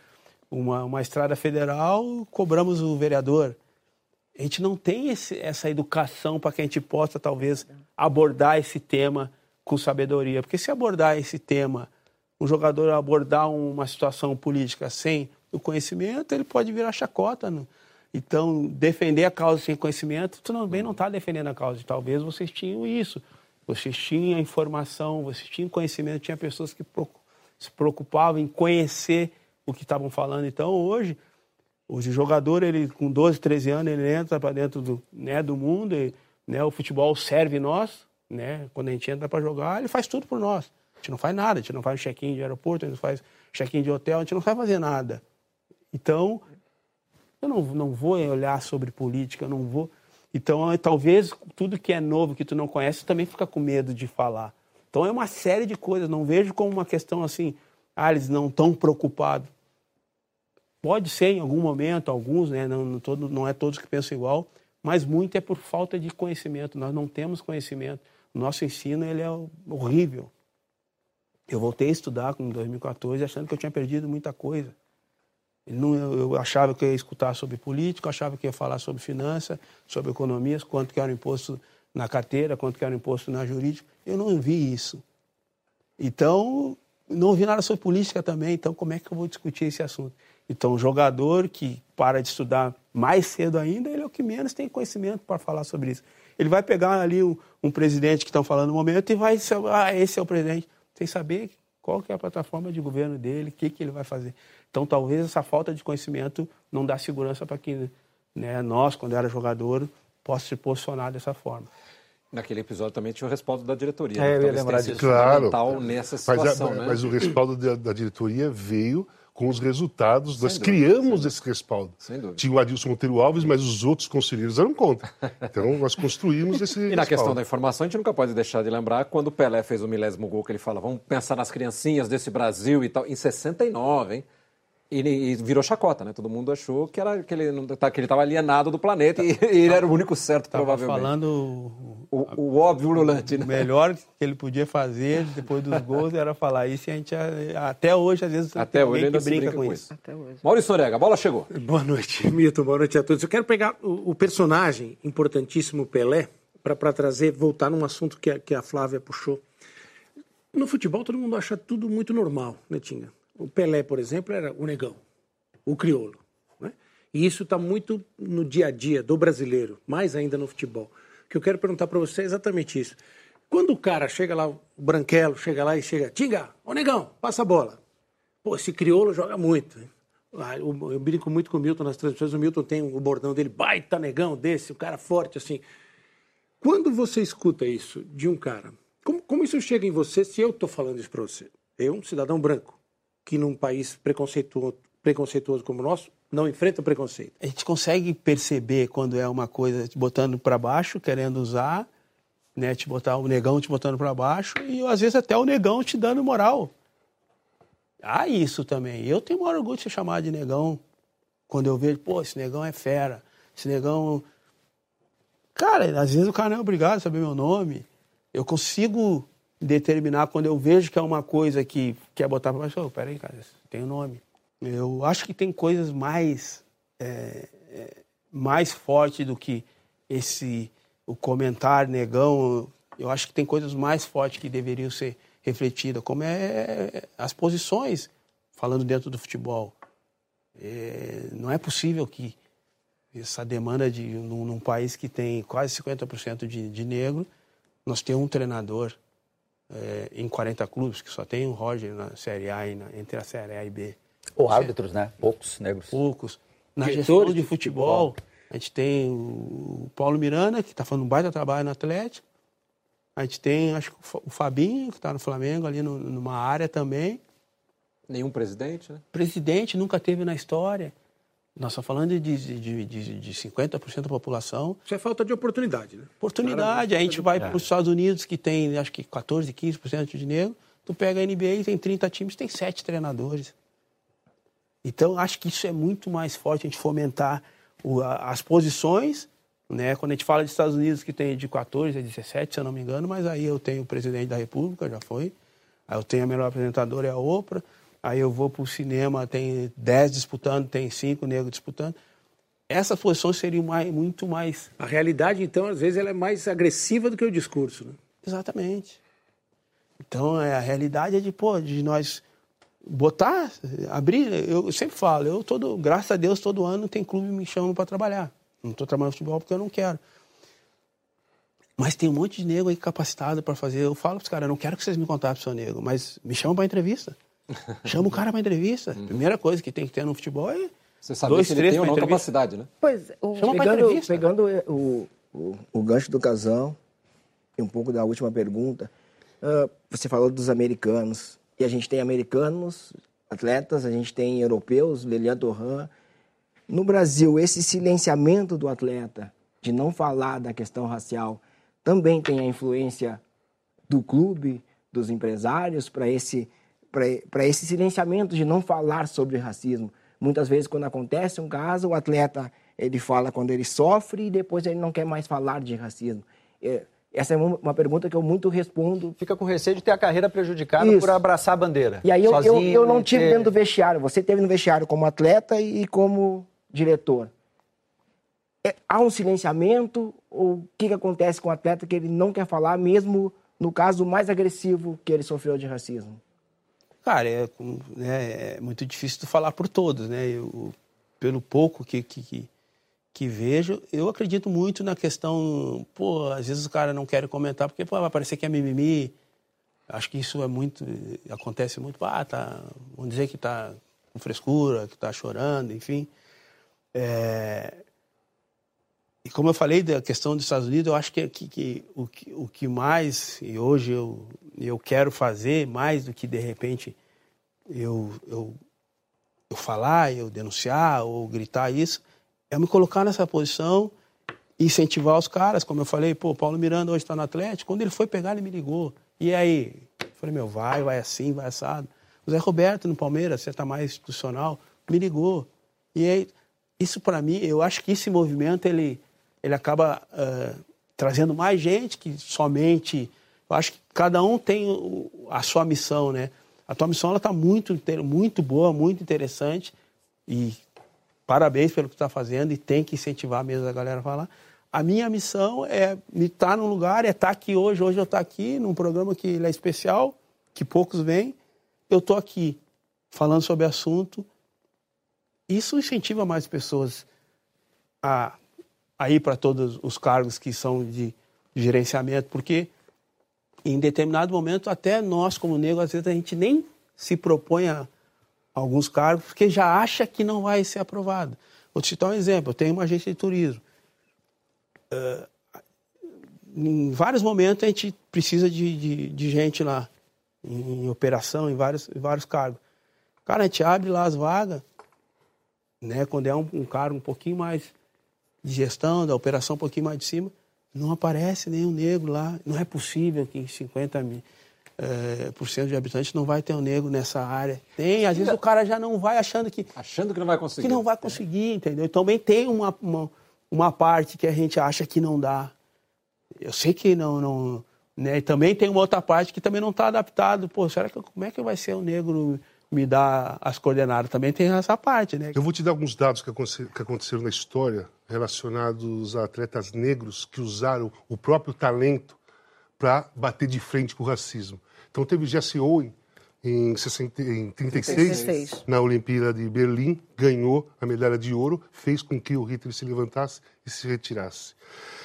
uma, uma estrada federal, cobramos o vereador. A gente não tem esse- essa educação para que a gente possa, talvez, abordar esse tema com sabedoria. Porque se abordar esse tema, um jogador abordar uma situação política sem o conhecimento, ele pode virar chacota. né? Então, defender a causa sem conhecimento, tu também não está defendendo a causa. Talvez vocês tinham isso. Vocês tinham informação, vocês tinham conhecimento, tinha pessoas que se preocupavam em conhecer o que estavam falando. Então, hoje, Hoje o jogador, ele com 12, 13 anos, ele entra para dentro do, né, do mundo, e, né, o futebol serve nós, né? Quando a gente entra para jogar, ele faz tudo por nós. A gente não faz nada, a gente não faz check-in de aeroporto, a gente não faz check-in de hotel, a gente não vai fazer nada. Então, eu não, não vou olhar sobre política, eu não vou. Então, talvez tudo que é novo, que tu não conhece, tu também fica com medo de falar. Então, é uma série de coisas. Não vejo como uma questão assim, ah, eles não estão preocupados. Pode ser em algum momento, alguns, né? não, não, todo, não é todos que pensam igual, mas muito é por falta de conhecimento. Nós não temos conhecimento. O nosso ensino ele é horrível. Eu voltei a estudar em 2014 achando que eu tinha perdido muita coisa. Eu, achava que eu ia escutar sobre política, eu achava que ia falar sobre finanças, sobre economias, quanto que era o imposto na carteira, quanto que era o imposto na jurídica. Eu não vi isso. Então, não vi nada sobre política também, então como é que eu vou discutir esse assunto? Então, o jogador que para de estudar mais cedo ainda, ele é o que menos tem conhecimento para falar sobre isso. Ele vai pegar ali um, um presidente que estão falando no momento e vai, ah, esse é o presidente, sem saber qual que é a plataforma de governo dele, o que, que ele vai fazer. Então, talvez essa falta de conhecimento não dá segurança para que né, nós, quando era jogador, possa se posicionar dessa forma. Naquele episódio também tinha o respaldo da diretoria. É, eu ia lembrar disso. Claro. nessa Mas, a- situação, né? mas o respaldo da, da diretoria veio com os resultados. Nós dúvida, criamos esse respaldo. Sem dúvida. Tinha o Adilson Monteiro Alves, mas os outros conselheiros eram contra. Então, nós construímos esse E na respaldo. questão da informação, a gente nunca pode deixar de lembrar quando o Pelé fez o milésimo gol, que ele fala, vamos pensar nas criancinhas desse Brasil e tal, em 69, hein? E, e virou chacota, né? Todo mundo achou que, era, que ele tá, estava alienado do planeta e, e ele era o único certo, Estava provavelmente. falando O, o óbvio ululante, O né? melhor que ele podia fazer depois dos gols era falar isso e a gente até hoje às vezes Até hoje ainda brinca, brinca com com isso. Até hoje. Maurício Norega, a bola chegou. Boa noite, Milton. Boa noite a todos. Eu quero pegar o, o personagem importantíssimo Pelé para trazer, voltar num assunto que a, que a Flávia puxou. No futebol, todo mundo acha tudo muito normal, né, Tinga? O Pelé, por exemplo, era o negão, o crioulo. Né? E isso está muito no dia a dia do brasileiro, mais ainda no futebol. O que eu quero perguntar para você é exatamente isso. Quando o cara chega lá, o branquelo, chega lá e chega, Tinga, ô negão, passa a bola. Pô, esse crioulo joga muito. Ah, Eu brinco muito com o Milton nas transmissões. O Milton tem o bordão dele, baita negão desse, um cara forte assim. Quando você escuta isso de um cara, como, como isso chega em você se eu estou falando isso para você? Eu, um cidadão branco, que num país preconceituoso, preconceituoso como o nosso não enfrenta preconceito. A gente consegue perceber quando é uma coisa te botando para baixo, querendo usar, né, te botar o negão te botando para baixo e às vezes até o negão te dando moral. Há isso também. Eu tenho maior orgulho de ser chamado de negão quando eu vejo, pô, esse negão é fera, esse negão. Cara, às vezes o cara não é obrigado a saber meu nome. Eu consigo determinar quando eu vejo que é uma coisa que quer botar para baixo. Oh, peraí, cara, tem um nome. Eu acho que tem coisas mais, é, é, mais fortes do que esse o comentário negão. Eu acho que tem coisas mais fortes que deveriam ser refletida, como é as posições, falando dentro do futebol. É, não é possível que essa demanda de num, num país que tem quase 50% de, de negro, nós temos um treinador é, em 40 clubes, que só tem o Roger na Série A e na, entre a Série A e B. Ou árbitros, né? Poucos negros. Poucos. Na gestão de futebol, futebol, a gente tem o Paulo Miranda, que está fazendo um baita trabalho no Atlético. A gente tem, acho que o Fabinho, que está no Flamengo, ali no, numa área também. Nenhum presidente, né? Presidente nunca teve na história. Nós estamos falando de, de, de, de 50% da população. Isso é falta de oportunidade, né? Oportunidade. a gente vai para os Estados Unidos, que tem, acho que 14, 15% de negro. Tu pega a NBA, tem 30 times, tem 7 treinadores. Então, acho que isso é muito mais forte, a gente fomentar o, a, as posições né? Quando a gente fala de Estados Unidos, que tem de 14 a 17, se eu não me engano, mas aí eu tenho o presidente da República, já foi. Aí eu tenho a melhor apresentadora, é a Oprah. Aí eu vou para o cinema, tem 10 disputando, tem 5 negros disputando. Essas posições seriam mais, muito mais. A realidade, então, às vezes, ela é mais agressiva do que o discurso, né? Exatamente. Então, é, a realidade é de, pô, de nós botar, abrir. Eu sempre falo, eu todo, graças a Deus, todo ano tem clube me chamando para trabalhar. Não estou trabalhando futebol porque eu não quero. Mas tem um monte de nego aí capacitado para fazer. Eu falo para os caras, eu não quero que vocês me contatem, seu nego, mas me chamam para entrevista. Chama o cara para entrevista. Uhum. Primeira coisa que tem que ter no futebol é. Você sabe dois, que ele três tem ou não capacidade, né? Pois, o, Chama pegando, pegando o, o, o, gancho do casão e um pouco da última pergunta, uh, você falou dos americanos. E a gente tem americanos, atletas, a gente tem europeus, Lilian Torran, no Brasil, esse silenciamento do atleta, de não falar da questão racial, também tem a influência do clube, dos empresários, para esse, esse silenciamento de não falar sobre racismo. Muitas vezes, quando acontece um caso, o atleta ele fala quando ele sofre e depois ele não quer mais falar de racismo. É, essa é uma pergunta que eu muito respondo. Fica com receio de ter a carreira prejudicada Isso. por abraçar a bandeira. E aí eu, eu, eu, não tive ter... dentro do vestiário. Você teve no vestiário como atleta e como diretor? É, há um silenciamento ou o que, que acontece com o atleta que ele não quer falar, mesmo no caso mais agressivo que ele sofreu de racismo? Cara, é, é, é muito difícil de falar por todos, né? Eu, pelo pouco que, que, que, que, vejo, eu acredito muito na questão, pô, às vezes o cara não quer comentar porque pô, vai parecer que é mimimi. Acho que isso é muito, acontece muito, ah, tá, vamos dizer que tá com frescura, que tá chorando, enfim. É... E como eu falei da questão dos Estados Unidos, eu acho que, que, que, o, que o que mais, e hoje eu, eu quero fazer, mais do que de repente eu, eu, eu falar, eu denunciar ou gritar isso, é me colocar nessa posição incentivar os caras. Como eu falei, pô, Paulo Miranda hoje está no Atlético, quando ele foi pegar, ele me ligou. E aí? Eu falei, meu, vai, vai assim, vai assado. O Zé Roberto no Palmeiras, você está mais institucional, me ligou. E aí, isso para mim, eu acho que esse movimento ele, ele acaba uh, trazendo mais gente que somente. Eu acho que cada um tem a sua missão, né? A tua missão ela está muito, muito boa, muito interessante e parabéns pelo que está fazendo e tem que incentivar mesmo a galera a falar. A minha missão é estar tá num lugar, é estar tá aqui hoje. Hoje eu estou aqui num programa que é especial, que poucos vêm. Eu estou aqui falando sobre assunto isso incentiva mais pessoas a, a ir para todos os cargos que são de, gerenciamento, porque em determinado momento, até nós, como negros, às vezes a gente nem se propõe a alguns cargos, porque já acha que não vai ser aprovado. Vou te citar um exemplo: eu tenho uma agência de turismo. Uh, em vários momentos a gente precisa de, de, de gente lá, em, em, operação, em vários, em vários cargos. Cara, a gente abre lá as vagas, né? Quando é um, um cargo um pouquinho mais de gestão, da operação um pouquinho mais de cima, não aparece nenhum negro lá. Não é possível que em 50 mil, é, por cento de habitantes não vai ter um negro nessa área. Tem, às vezes o cara já não vai achando que... Achando que não vai conseguir. Que não vai conseguir, entendeu? Também tem uma, uma, uma parte que a gente acha que não dá. Eu sei que não... não né? E também tem uma outra parte que também não está adaptado. Pô, será que como é que vai ser o negro me dar as coordenadas? Também tem essa parte, né? Eu vou te dar alguns dados que aconteceram na história relacionados a atletas negros que usaram o próprio talento para bater de frente com o racismo. Então teve Jesse Owen em, 60, em 36, 36, na Olimpíada de Berlim, ganhou a medalha de ouro, fez com que o Hitler se levantasse e se retirasse.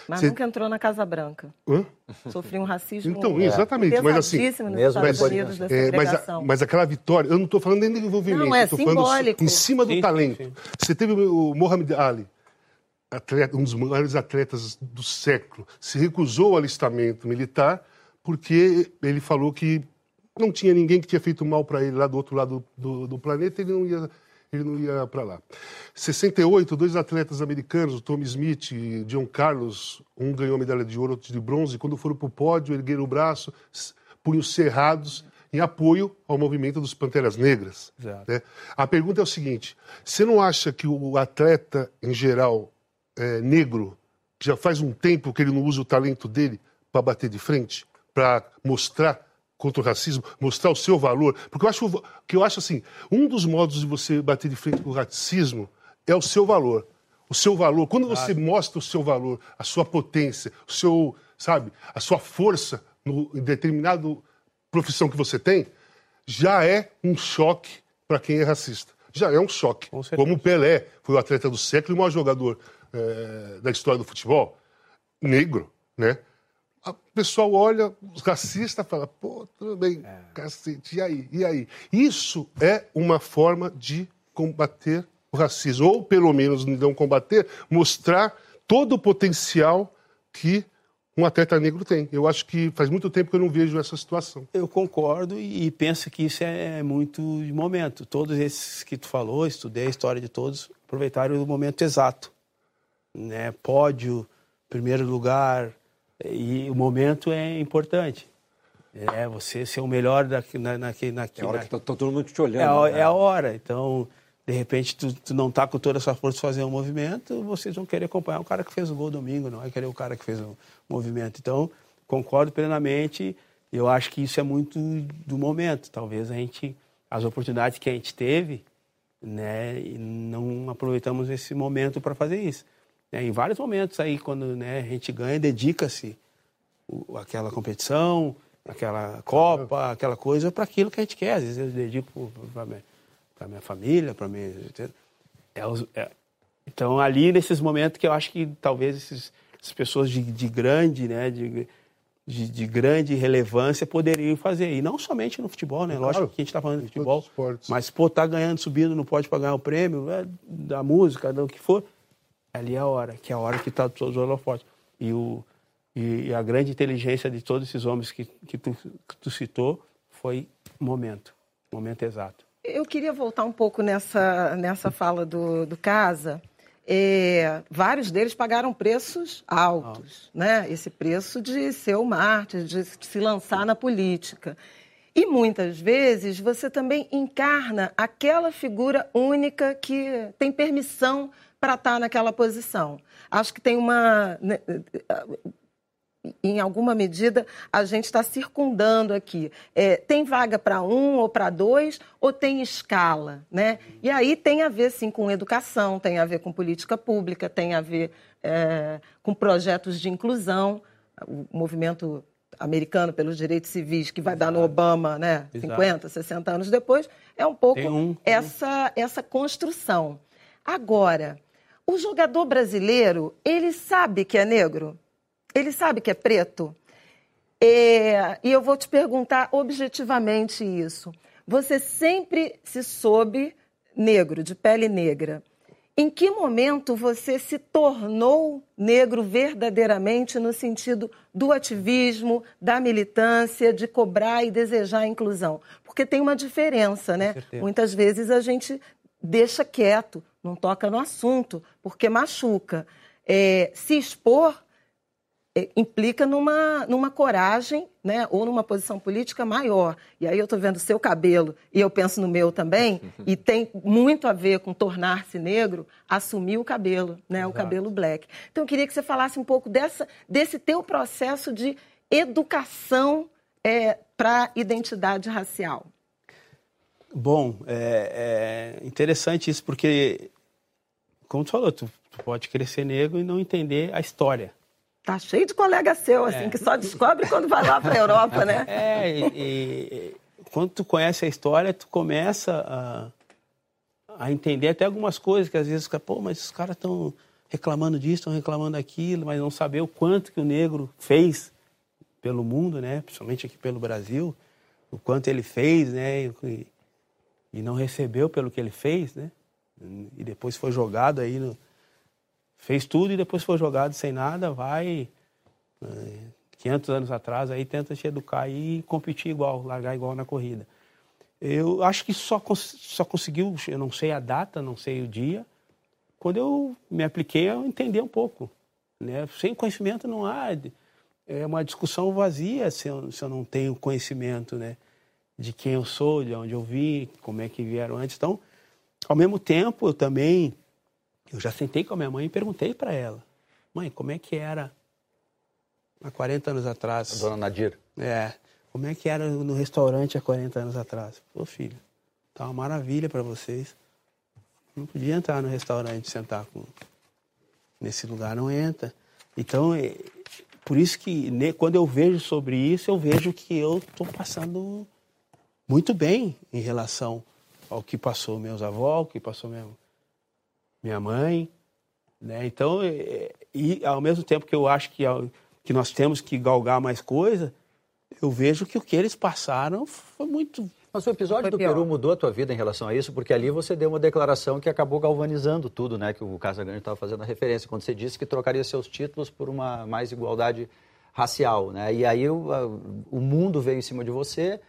Mas Cê... nunca entrou na Casa Branca. Hã? Sofreu um racismo então, exatamente. Mas assim, nos mesmo Estados Unidos mas, é, mas, a, mas, aquela vitória, eu não estou falando nem de envolvimento, não, é estou falando em cima do sim, talento. Sim. Você teve o Mohamed Ali, atleta, um dos maiores atletas do século, se recusou ao alistamento militar porque ele falou que não tinha ninguém que tinha feito mal para ele lá do outro lado do, do planeta, ele não ia, ele não ia para lá. 68, dois atletas americanos, o Tom Smith e John Carlos, um ganhou a medalha de ouro, outro de bronze, quando foram para o pódio, ergueram o braço, punhos cerrados, em apoio ao movimento dos Panteras Negras. Né? A pergunta é o seguinte: você não acha que o atleta, em geral, é, negro, já faz um tempo que ele não usa o talento dele para bater de frente? para mostrar contra o racismo, mostrar o seu valor. Porque eu acho que eu acho assim, um dos modos de você bater de frente com o racismo é o seu valor. O seu valor, quando você mostra o seu valor, a sua potência, o seu, sabe, a sua força no, em determinado profissão que você tem, já é um choque para quem é racista. Já é um choque. Com Como o Pelé foi o atleta do século e o maior jogador é, da história do futebol, negro, né? O pessoal olha, os racistas fala, pô, tudo bem, é. cacete, e aí? E aí? Isso é uma forma de combater o racismo, ou pelo menos não combater, mostrar todo o potencial que um atleta negro tem. Eu acho que faz muito tempo que eu não vejo essa situação. Eu concordo e penso que isso é muito de momento. Todos esses que tu falou, estudei a história de todos, aproveitaram o momento exato. Né? Pódio, primeiro lugar, e o momento é importante. É você ser o melhor daqui, na, naquele, naquele, É a hora na... que tá, tá, todo mundo te olhando. É a, né? é a hora. Então, de repente, tu, tu não está com toda a sua força fazer um movimento, vocês vão querer acompanhar o cara que fez o gol domingo, não vai querer o cara que fez o movimento. Então, concordo plenamente. Eu acho que isso é muito do momento. Talvez a gente, as oportunidades que a gente teve, né, não aproveitamos esse momento para fazer isso. Né? Em vários momentos aí, quando né, a gente ganha, dedica-se aquela competição, aquela Copa, aquela coisa, para aquilo que a gente quer. Às vezes eu dedico para minha, minha família, para mim. É, é, então, ali, nesses momentos que eu acho que talvez esses, essas pessoas de, de grande, né, de, de, de, grande relevância poderiam fazer. E não somente no futebol, né? Claro, Lógico que a gente está falando de futebol, mas pô, tá ganhando, subindo, não pode pagar o prêmio é, da música, do que for ali é a hora, que é a hora que está todos os holofotes. E, o, e, a grande inteligência de todos esses homens que, que, tu, que tu citou foi momento, momento exato. Eu queria voltar um pouco nessa, nessa fala do, do Casa. É, vários deles pagaram preços altos, ah. né? Esse preço de ser o mártir, de se lançar na política. E muitas vezes você também encarna aquela figura única que tem permissão para estar tá naquela posição. Acho que tem uma. Né, em alguma medida, a gente está circundando aqui. É, tem vaga para um ou para dois, ou tem escala? Né? E aí tem a ver, sim, com educação, tem a ver com política pública, tem a ver é, com projetos de inclusão. O movimento americano pelos direitos civis, que vai Exato. dar no Obama né, 50, 60 anos depois, é um pouco um, essa, essa construção. Agora, o jogador brasileiro, ele sabe que é negro? Ele sabe que é preto? É, e eu vou te perguntar objetivamente isso. Você sempre se soube negro, de pele negra. Em que momento você se tornou negro verdadeiramente no sentido do ativismo, da militância, de cobrar e desejar a inclusão? Porque tem uma diferença, né? Muitas vezes a gente deixa quieto, não toca no assunto, porque machuca. É, se expor é, implica numa, numa coragem, né, ou numa posição política maior. E aí eu estou vendo seu cabelo e eu penso no meu também, e tem muito a ver com tornar-se negro, assumir o cabelo, né, o cabelo black. Então eu queria que você falasse um pouco dessa, desse teu processo de educação é, para identidade racial. Bom, é, é, interessante isso, porque, como tu falou, tu, tu, pode crescer negro e não entender a história. Tá cheio de colega seu, assim, é. que só descobre quando vai lá para a Europa, né? É, e, e, quando tu conhece a história, tu começa a, a entender até algumas coisas que às vezes, pô, mas os caras estão reclamando disso, estão reclamando daquilo, mas não saber o quanto que o negro fez pelo mundo, né? Principalmente aqui pelo Brasil, o quanto ele fez, né? E, e não recebeu pelo que ele fez, né? E depois foi jogado aí no, fez tudo e depois foi jogado sem nada, vai 500 eh, anos atrás aí tenta se educar e competir igual, largar igual na corrida. Eu acho que só só conseguiu, eu não sei a data, não sei o dia, quando eu me apliquei a entender um pouco, né? Sem conhecimento não há é uma discussão vazia se eu, se eu não tenho conhecimento, né? De quem eu sou, de onde eu vim, como é que vieram antes. Então, ao mesmo tempo, eu também, eu já sentei com a minha mãe e perguntei para ela, mãe, como é que era há 40 anos atrás? A dona Nadir. É, como é que era no restaurante há 40 anos atrás? Pô, filho, tá uma maravilha para vocês. Não podia entrar no restaurante sentar com nesse lugar não entra. Então, é, por isso que quando eu vejo sobre isso, eu vejo que eu estou passando muito bem em relação ao que passou meus avós, o que passou minha, minha mãe. Né? Então, é, e ao mesmo tempo que eu acho que, que nós temos que galgar mais coisa, eu vejo que o que eles passaram foi muito. Mas o episódio foi do pior. Peru mudou a tua vida em relação a isso, porque ali você deu uma declaração que acabou galvanizando tudo, né? Que o Casagrande estava fazendo a referência, quando você disse que trocaria seus títulos por uma mais igualdade racial, né? E aí o, o mundo veio em cima de você, é,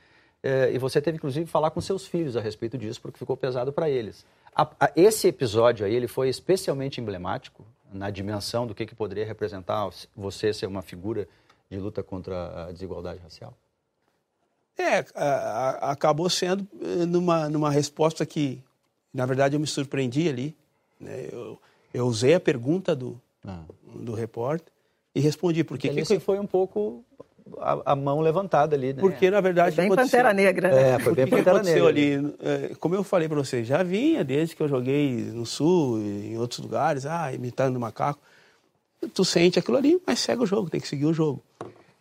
e você teve, inclusive, que falar com seus filhos a respeito disso, porque ficou pesado para eles. A, a, esse episódio aí, ele foi especialmente emblemático na dimensão do que, que poderia representar você ser uma figura de luta contra a desigualdade racial? É, a, acabou sendo eh, numa, numa resposta que, na verdade, eu me surpreendi ali. Né? Eu, eu usei a pergunta do, ah. do repórter e respondi. Porque, porque que, foi um pouco a, a, mão levantada ali. Né? Porque, na verdade. Foi bem Pantera Negra. Né? É, foi bem Pantera que Negra. ali? É, como eu falei para você, já vinha desde que eu joguei no Sul, em outros lugares, ah, imitando macaco. Tu sente aquilo ali, mas segue o jogo, tem que seguir o jogo.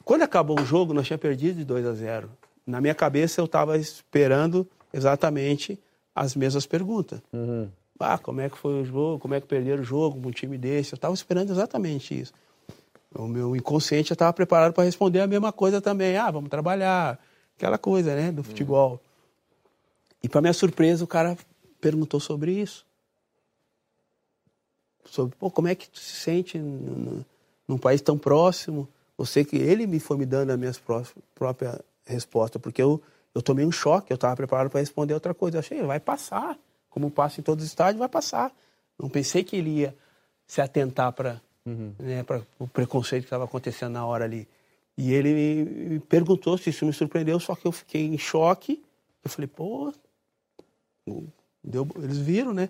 Quando acabou o jogo, nós tínhamos perdido de 2 a 0. Na minha cabeça, eu estava esperando exatamente as mesmas perguntas. Uhum. Ah, como é que foi o jogo? Como é que perderam o jogo com um time desse? Eu estava esperando exatamente isso. O meu inconsciente já estava preparado para responder a mesma coisa também. Ah, vamos trabalhar. Aquela coisa, né, do futebol. E para minha surpresa, o cara perguntou sobre isso. Sobre, pô, como é que tu se sente num país tão próximo? Você que ele me foi me dando a minha própria resposta, porque eu, eu tomei um choque, eu estava preparado para responder outra coisa. Eu achei, vai passar. Como passa em todos os estádios, vai passar. Não pensei que ele ia se atentar para uhum. né, para o preconceito que estava acontecendo na hora ali. E ele me perguntou se isso me surpreendeu, só que eu fiquei em choque. Eu falei, pô, deu, eles viram, né?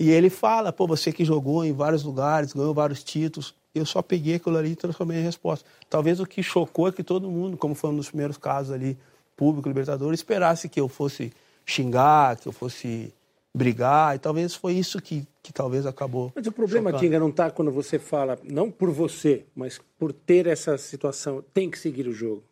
E ele fala, pô, você que jogou em vários lugares, ganhou vários títulos. Eu só peguei aquilo ali e transformei em resposta. Talvez o que chocou é que todo mundo, como foi um dos primeiros casos ali, público, libertador, esperasse que eu fosse xingar, que eu fosse brigar, e talvez foi isso que, que talvez acabou. Mas o problema, chocando. Tinga, não está quando você fala, não por você, mas por ter essa situação, tem que seguir o jogo.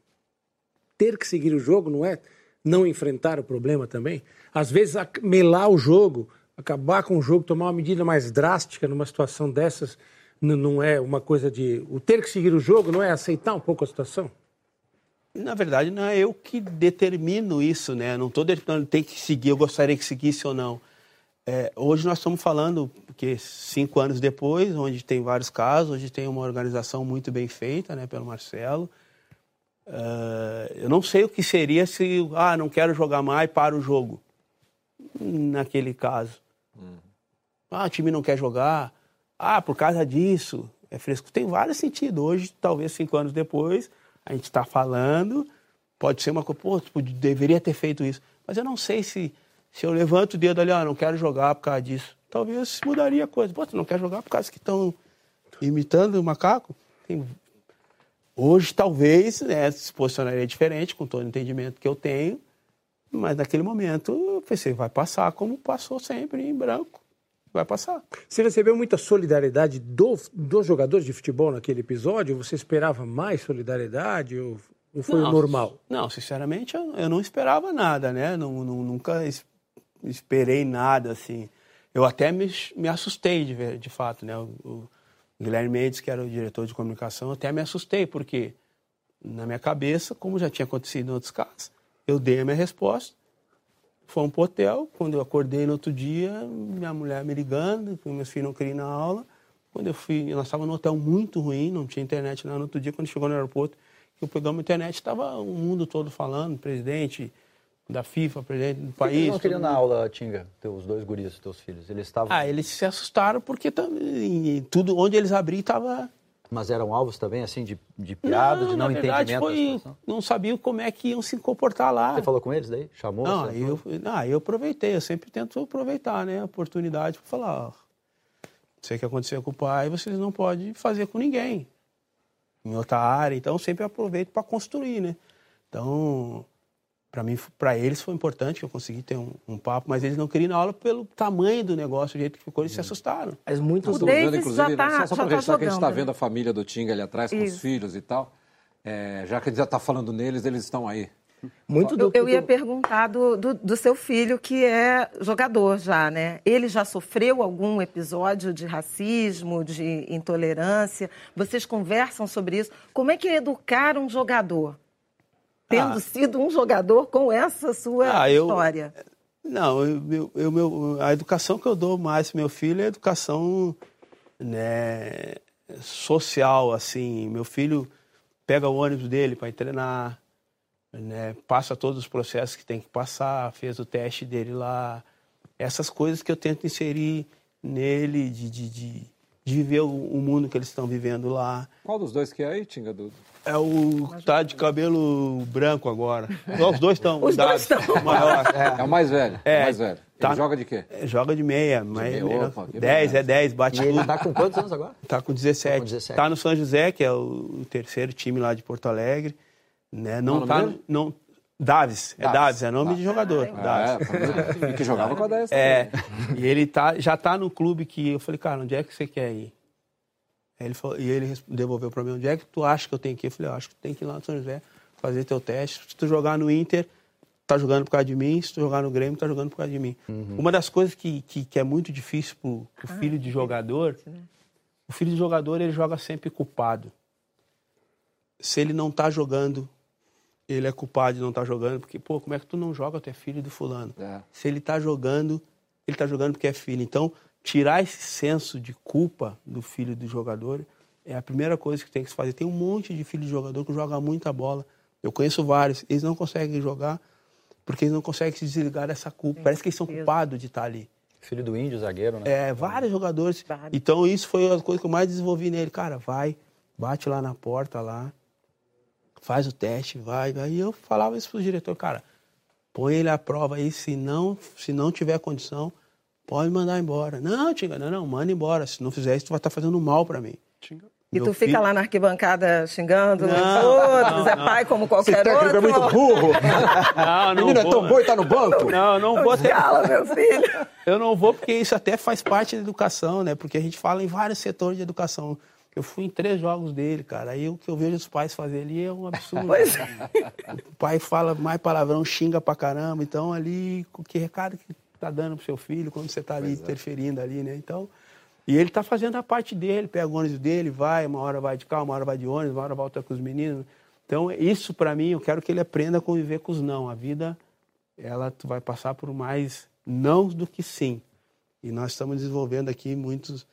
Ter que seguir o jogo não é não enfrentar o problema também? Às vezes, melar o jogo, acabar com o jogo, tomar uma medida mais drástica numa situação dessas, não é uma coisa de. O ter que seguir o jogo não é aceitar um pouco a situação? Na verdade, não é eu que determino isso, né? Não estou determinando tem que seguir, eu gostaria que seguisse ou não. É, hoje nós estamos falando, porque cinco anos depois, onde tem vários casos, onde tem uma organização muito bem feita né, pelo Marcelo. Uh, eu não sei o que seria se, ah, não quero jogar mais, para o jogo. naquele caso. Ah, o time não quer jogar. Ah, por causa disso. É fresco. Tem vários sentidos. Hoje, talvez cinco anos depois, a gente está falando, pode ser uma coisa, pô, tipo, deveria ter feito isso. Mas eu não sei se, se eu levanto o dedo ali, ah, não quero jogar por causa disso. Talvez mudaria a coisa. Pô, tu não quer jogar por causa que estão imitando o macaco? Tem... Hoje, talvez, né, se posicionaria diferente, com todo o entendimento que eu tenho. Mas naquele momento, eu pensei, vai passar como passou sempre, em branco. Vai passar. Você recebeu muita solidariedade do, dos jogadores de futebol naquele episódio? Você esperava mais solidariedade ou, ou foi não, o normal? Não, sinceramente, eu, eu, não esperava nada, né? Não, não, nunca esperei nada, assim. Eu até me, me assustei, de, de fato, né? O, o Guilherme Mendes, que era o diretor de comunicação, até me assustei, porque na minha cabeça, como já tinha acontecido em outros casos, eu dei a minha resposta, fomos pro hotel. Quando eu acordei no outro dia, minha mulher me ligando, meus filhos não queriam ir na aula. Quando eu fui, nós estávamos num hotel muito ruim, não tinha internet lá. No outro dia, quando chegou no aeroporto, eu pegamos a internet, estava o mundo todo falando, presidente da FIFA, presidente do país. Eles não queriam na aula, Tinga, teus dois guris, teus filhos? Eles estavam... Ah, eles se assustaram porque também, tudo onde eles abriam estava mas eram alvos também, assim, de, de piada, não, de não na entendimento foi, Não sabiam como é que iam se comportar lá. Você falou com eles daí? Chamou? Não, eu, não eu aproveitei. Eu sempre tento aproveitar né, a oportunidade para falar, ó, sei que aconteceu com o pai, vocês não podem fazer com ninguém. Em outra área, então sempre aproveito para construir, né? Então, para mim, para eles foi importante que eu consegui ter um, um, papo, mas eles não queriam ir na aula pelo tamanho do negócio, o jeito que ficou, eles se uhum. assustaram. Mas muitos o Davis inclusive, tá, só, só para registrar tá que a gente está vendo a família do Tinga ali atrás com Isso. os filhos e tal. É, já que a gente já está falando neles, eles estão aí. Muito do, eu, eu ia perguntar do, do, do, seu filho, que é jogador já, né? Ele já sofreu algum episódio de racismo, de intolerância? Vocês conversam sobre isso? Como é que é educar um jogador? Tendo ah. sido um jogador com essa sua ah, eu, história? Não, eu, eu, meu, a educação que eu dou mais para meu filho é a educação né, social, assim. Meu filho pega o ônibus dele para treinar, né, passa todos os processos que tem que passar, fez o teste dele lá. Essas coisas que eu tento inserir nele, de, de, de, de viver o, o, mundo que eles estão vivendo lá. Qual dos dois que é aí, Tinga Dudu? É o que tá de cabelo branco agora. Os dois estão. Os dois estão. Maior. É. é. o mais velho. É. O mais velho. Tá, ele joga de quê? É, joga de meia. Mas, de meia. Opa, 10, é 10, bate e tudo. ele tá com quantos anos agora? Tá com 17. Tá, com 17. tá no São José, que é o terceiro time lá de Porto Alegre. Né? Não, não tá. Não, Davis, é Davis, é nome de jogador. Ah, Davis. É, que jogava com a 10. É, e ele tá, já tá no clube que eu falei, cara, onde é que você quer ir? Ele falou, e ele devolveu para mim, onde é que tu acha que eu tenho que ir? Eu falei, eu acho que tem que ir lá no São José, fazer teu teste. Se tu jogar no Inter, tá jogando por causa de mim. Se tu jogar no Grêmio, tá jogando por causa de mim. Uhum. Uma das coisas que, que, que, é muito difícil pro, pro ah, filho de jogador, né? o filho de jogador, ele joga sempre culpado. Se ele não tá jogando, ele é culpado de não estar tá jogando, porque, pô, como é que tu não joga, tu é filho do fulano. É. Se ele tá jogando, ele tá jogando porque é filho. Então, tirar esse senso de culpa do filho do jogador é a primeira coisa que tem que se fazer. Tem um monte de filho de jogador que joga muita bola. Eu conheço vários. Eles não conseguem jogar porque eles não conseguem se desligar dessa culpa. Parece que eles são culpados de estar ali. Filho do índio, zagueiro, né? É, vários jogadores. Vários. Então, isso foi a coisa que eu mais desenvolvi nele. Cara, vai, bate lá na porta lá, faz o teste, vai. Aí eu falava isso pro diretor, cara, põe ele à prova aí, se não, se não tiver condição, Pode mandar embora. Não, Tinga, não, não, manda embora. Se não fizer isso, tu vai estar fazendo mal para mim. Tinga. E tu fica lá na arquibancada xingando não, os outros, é pai como qualquer Esse outro. é muito burro. Não, não Menino é vou. é tão bom e tá no banco. Não, não vou. Até... Cala, meu filho. Eu não vou porque isso até faz parte da educação, né? Porque a gente fala em vários setores de educação. Eu fui em três jogos dele, cara. Aí o que eu vejo os pais fazer ali é um absurdo. Pois é. O pai fala mais palavrão, xinga pra caramba. Então ali, que recado que está dando para o seu filho quando você está ali pois é. interferindo é. ali, né? Então, e ele está fazendo a parte dele, pega o ônibus dele, vai, uma hora vai de carro, uma hora vai de ônibus, uma hora volta com os meninos. Então, isso para mim, eu quero que ele aprenda a conviver com os não. A vida, ela vai passar por mais não do que sim. E nós estamos desenvolvendo aqui muitos,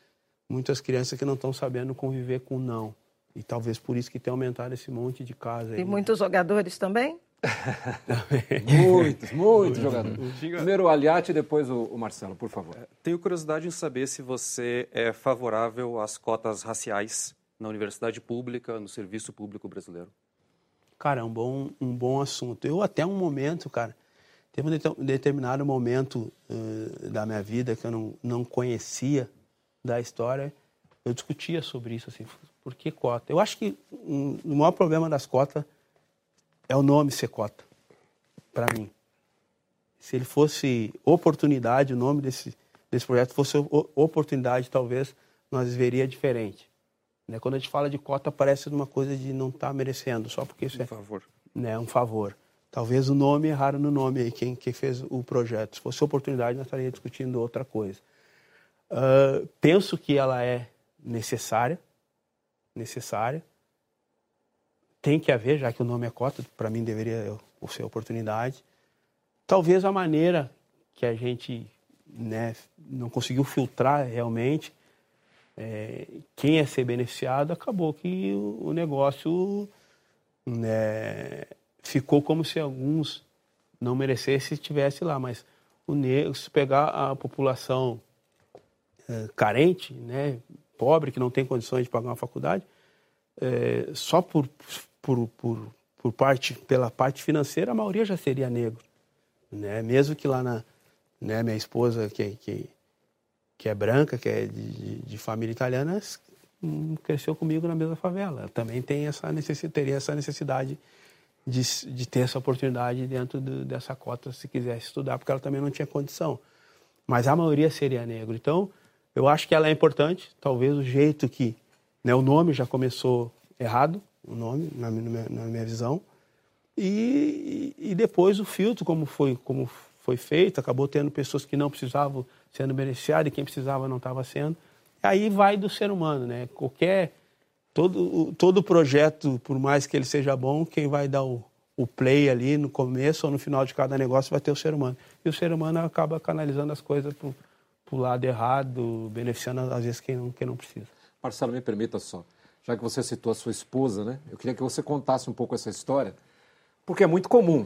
muitas crianças que não estão sabendo conviver com não. E talvez por isso que tem aumentado esse monte de casos. E muitos jogadores também? muitos, muitos jogadores. Primeiro o Aliati e depois o, o Marcelo, por favor. Tenho curiosidade em saber se você é favorável às cotas raciais na universidade pública, no serviço público brasileiro. Cara, é um bom, um bom assunto. Eu até um momento, cara, teve um determinado momento uh, da minha vida que eu não, não conhecia da história, eu discutia sobre isso, assim, por que cota? Eu acho que um, o maior problema das cotas é o nome ser cota, para mim. Se ele fosse oportunidade, o nome desse, desse projeto fosse oportunidade, talvez nós veria diferente. Né? Quando a gente fala de cota, parece uma coisa de não estar tá merecendo, só porque isso um é favor. Né, um favor. Talvez o nome erraram no nome aí, quem, quem fez o projeto. Se fosse oportunidade, nós estaríamos discutindo outra coisa. Uh, penso que ela é necessária, necessária. Tem que haver, já que o nome é cota, para mim deveria ser oportunidade. Talvez a maneira que a gente né, não conseguiu filtrar realmente é, quem ia ser beneficiado, acabou que o, o negócio né, ficou como se alguns não merecessem estivesse lá. Mas o negro, se pegar a população é, carente, né, pobre, que não tem condições de pagar uma faculdade, é, só por, por, por, por, parte, pela parte financeira, a maioria já seria negro. Né? Mesmo que lá na. Né, minha esposa, que, que, que é branca, que é de, de família italiana, hum, cresceu comigo na mesma favela. Também tem essa necessidade, teria essa necessidade de, de ter essa oportunidade dentro de, dessa cota se quisesse estudar, porque ela também não tinha condição. Mas a maioria seria negro. Então, eu acho que ela é importante, talvez o jeito que né, o nome já começou errado, o nome, na minha, na minha visão, e, e depois o filtro, como foi, como foi feito, acabou tendo pessoas que não precisavam sendo beneficiadas e quem precisava não estava sendo. Aí vai do ser humano, né? Qualquer todo todo projeto, por mais que ele seja bom, quem vai dar o, o play ali no começo ou no final de cada negócio vai ter o ser humano. E o ser humano acaba canalizando as coisas para o lado errado, beneficiando às vezes quem não, quem não precisa. Marcelo, me permita só, já que você citou a sua esposa, né? Eu queria que você contasse um pouco essa história, porque é muito comum.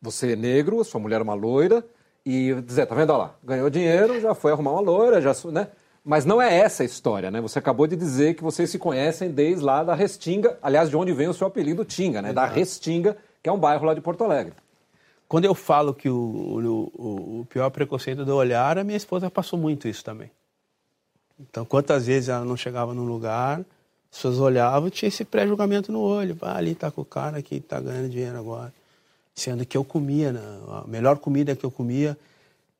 Você é negro, sua mulher é uma loira, e dizer, tá vendo, olha lá, ganhou dinheiro, já foi arrumar uma loira, já, né? Mas não é essa a história, né? Você acabou de dizer que vocês se conhecem desde lá da Restinga, aliás, de onde vem o seu apelido Tinga, né? Da Restinga, que é um bairro lá de Porto Alegre. Quando eu falo que o, o, o pior preconceito do olhar, a minha esposa passou muito isso também. Então, quantas vezes ela não chegava num lugar, as pessoas olhavam, tinha esse pré-julgamento no olho. Ah, ali tá com o cara que tá ganhando dinheiro agora. Sendo que eu comia, né? a melhor comida que eu comia,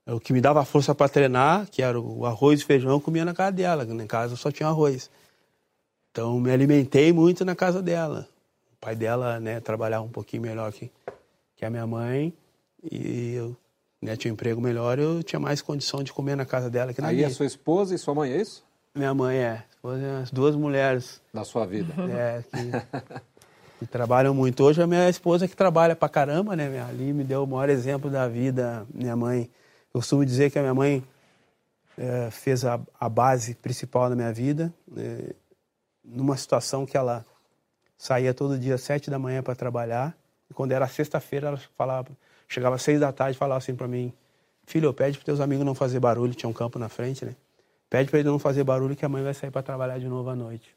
o que me dava força para treinar, que era o arroz e feijão, eu comia na casa dela. Em casa só tinha arroz. Então, me alimentei muito na casa dela. O pai dela, né, trabalhava um pouquinho melhor que, que a minha mãe e eu né, tinha um emprego melhor, eu tinha mais condição de comer na casa dela que na Aí minha. a sua esposa e sua mãe, é isso? Minha mãe é. As duas mulheres. Da sua vida. É, que, que trabalham muito. Hoje a minha esposa que trabalha pra caramba, né? Minha Ali me deu o maior exemplo da vida. Minha mãe. Eu costumo dizer que a minha mãe é, fez a, a, base principal da minha vida. É, numa situação que ela saía todo dia às sete da manhã para trabalhar. E quando era sexta-feira, ela falava Chegava às seis da tarde e falava assim para mim, filho, pede para teus amigos não fazer barulho, tinha um campo na frente, né? Pede para eles não fazer barulho que a mãe vai sair para trabalhar de novo à noite.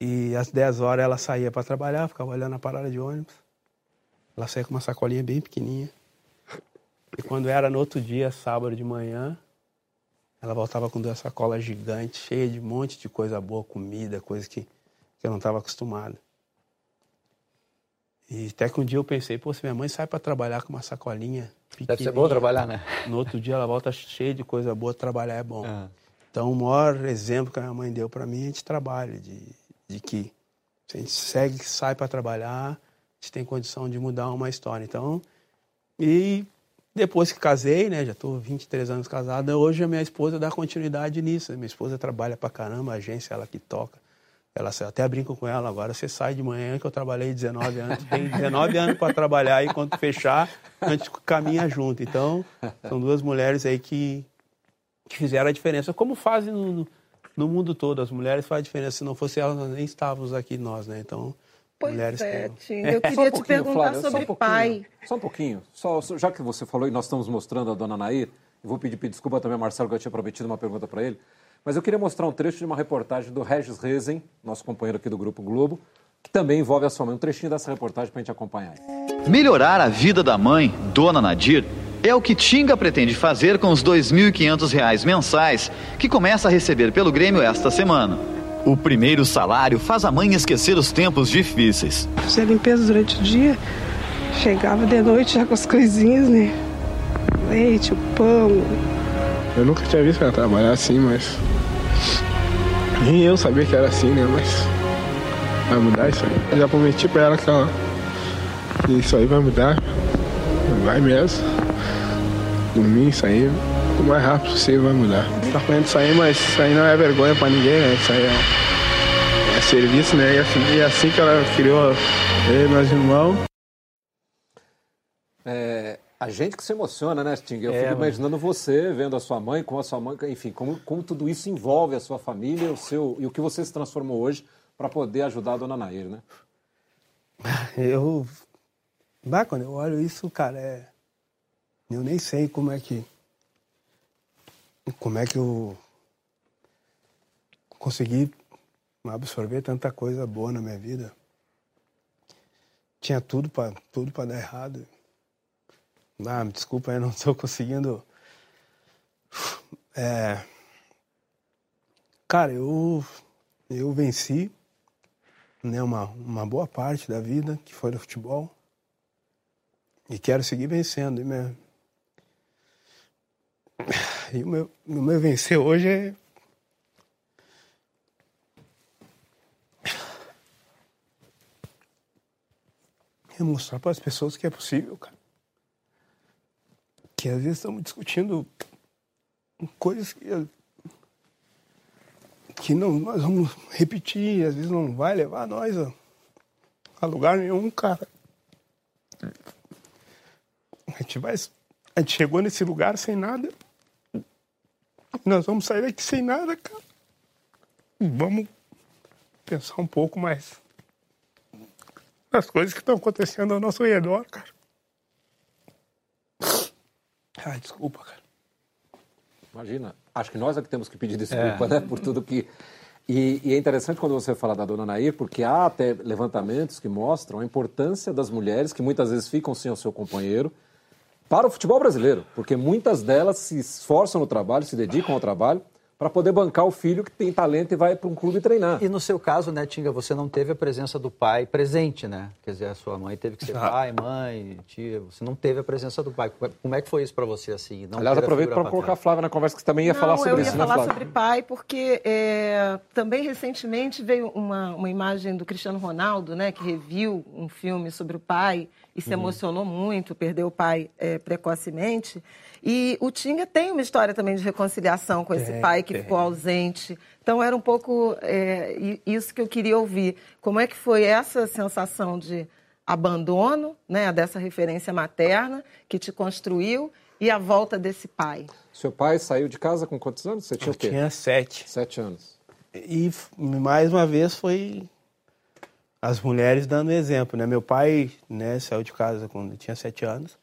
E às 10 horas ela saía para trabalhar, ficava olhando a parada de ônibus. Ela saía com uma sacolinha bem pequenininha. E quando era no outro dia, sábado de manhã, ela voltava com duas sacolas gigantes, cheias de um monte de coisa boa, comida, coisa que, que eu não estava acostumado. E até que um dia eu pensei, pô, se minha mãe sai para trabalhar com uma sacolinha Deve ser bom trabalhar, né? No outro dia ela volta cheia de coisa boa, trabalhar é bom. É. Então o maior exemplo que a minha mãe deu para mim é de trabalho, de, de que se a gente segue, sai para trabalhar, a gente tem condição de mudar uma história. Então, e depois que casei, né, já estou 23 anos casada, hoje a minha esposa dá continuidade nisso. Minha esposa trabalha para caramba, a agência ela que toca. Ela até brinco com ela, agora você sai de manhã que eu trabalhei 19 anos, tem 19 anos para trabalhar e quando fechar, a gente caminha junto. Então, são duas mulheres aí que, que fizeram a diferença, como fazem no, no mundo todo. As mulheres fazem a diferença, se não fosse elas, nós nem estávamos aqui nós, né? Então, Pois mulheres é. Tinga, eu Só um queria te pouquinho, perguntar Flávia, só um sobre pouquinho. pai. Só um pouquinho. Só, já que você falou e nós estamos mostrando a dona Nair, eu vou pedir, pedir desculpa também ao Marcelo, que eu tinha prometido uma pergunta para ele. Mas eu queria mostrar um trecho de uma reportagem do Regis Rezen, nosso companheiro aqui do Grupo Globo, que também envolve a sua mãe. Um trechinho dessa reportagem para a gente acompanhar. Melhorar a vida da mãe, Dona Nadir, é o que Tinga pretende fazer com os 2.500 reais mensais que começa a receber pelo Grêmio esta semana. O primeiro salário faz a mãe esquecer os tempos difíceis. Fazia limpeza durante o dia, chegava de noite já com as coisinhas, né? Leite, o pão. Eu nunca tinha visto ela trabalhar assim, mas. Nem eu sabia que era assim, né? Mas. Vai mudar isso aí. Eu já prometi pra ela que ela. isso aí vai mudar. Vai mesmo. Por mim, isso aí. O mais rápido possível vai mudar. Tá falando isso aí, mas isso aí não é vergonha pra ninguém, né? Isso aí é, é serviço, né? E assim, e assim que ela criou eu e meus irmãos. É, a gente que se emociona, né, Sting? Eu É, fico imaginando você vendo a sua mãe com a sua mãe, enfim, como, como tudo isso envolve a sua família o seu, e o que você se transformou hoje para poder ajudar a dona Nair, né? Eu. Bah, quando eu olho isso, cara, é. Eu nem sei como é que. Como é que eu. Consegui absorver tanta coisa boa na minha vida. Tinha tudo para tudo pra dar errado. Ah, me desculpa, eu não estou conseguindo. É. Cara, eu. Eu venci né, uma, uma boa parte da vida, que foi no futebol. E quero seguir vencendo. E, meu, e o, meu, o meu vencer hoje é. É mostrar para as pessoas que é possível, cara. Que às vezes estamos discutindo coisas que que não, nós vamos repetir, às vezes não vai levar nós a, a lugar nenhum, cara. A gente vai. A gente chegou nesse lugar sem nada. Nós vamos sair daqui sem nada, cara. Vamos pensar um pouco mais nas coisas que estão acontecendo ao nosso redor, cara. Ai, desculpa, cara. Imagina. Acho que nós é que temos que pedir desculpa, né? Por tudo que. E, e é interessante quando você fala da dona Nair, porque há até levantamentos que mostram a importância das mulheres que muitas vezes ficam sem o seu companheiro para o futebol brasileiro, porque muitas delas se esforçam no trabalho, se dedicam ao trabalho para poder bancar o filho que tem talento e vai para um clube treinar. E no seu caso, né, Tinga, você não teve a presença do pai presente, né? Quer dizer, a sua mãe teve que ser Ah. pai, mãe, tia. Você não teve a presença do pai. Como é que foi isso para você, assim? Não Aliás, aproveito para colocar a? Flávia na conversa, que você também ia Não, falar sobre eu isso, ia né, falar Flávia? sobre pai, porque é, também recentemente veio uma, uma imagem do Cristiano Ronaldo, né, que reviu um filme sobre o pai e se Uhum. emocionou muito, perdeu o pai é, precocemente. E o Tinga tem uma história também de reconciliação com esse pai que tem. ficou ausente. Então era um pouco é, isso que eu queria ouvir. Como é que foi essa sensação de abandono, né, dessa referência materna que te construiu e a volta desse pai? Seu pai saiu de casa com quantos anos? Você tinha Eu o quê? tinha sete. Sete anos. E mais uma vez foi as mulheres dando exemplo, né? Meu pai, né, saiu de casa quando eu tinha sete anos.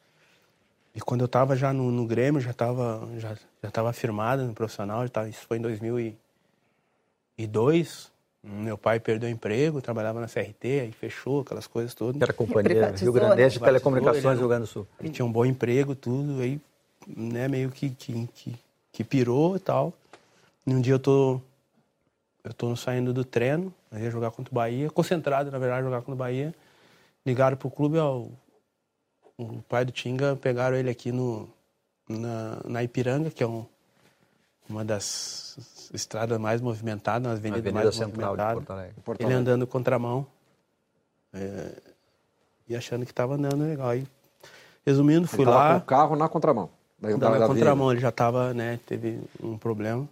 E quando eu estava já no, no Grêmio, já estava já, já tava firmado no profissional, já tava- isso foi em 2002. Meu pai perdeu o emprego, trabalhava na CRT, aí fechou aquelas coisas todas. Era Companhia Rio Grandense de Telecomunicações do Rio Grande do Sul. Ele tinha um bom emprego, tudo, aí, né, meio que, que, que, que pirou e tal. E um dia eu tô, eu tô saindo do treino, eu ia jogar contra o Bahia, concentrado, na verdade, jogar contra o Bahia. Ligaram pro clube, ó, o, pai do Tinga, pegaram ele aqui no, na, na Ipiranga, que é um, uma das estradas mais movimentadas, uma avenida, Avenida mais Central de movimentada. Porto Alegre. Porto ele Alegre. andando contramão é, e achando que estava andando legal. Aí, resumindo, fui Ele lá. com o carro na contramão. Da, da, Tava da na contramão, ele já estava, né, teve um problema.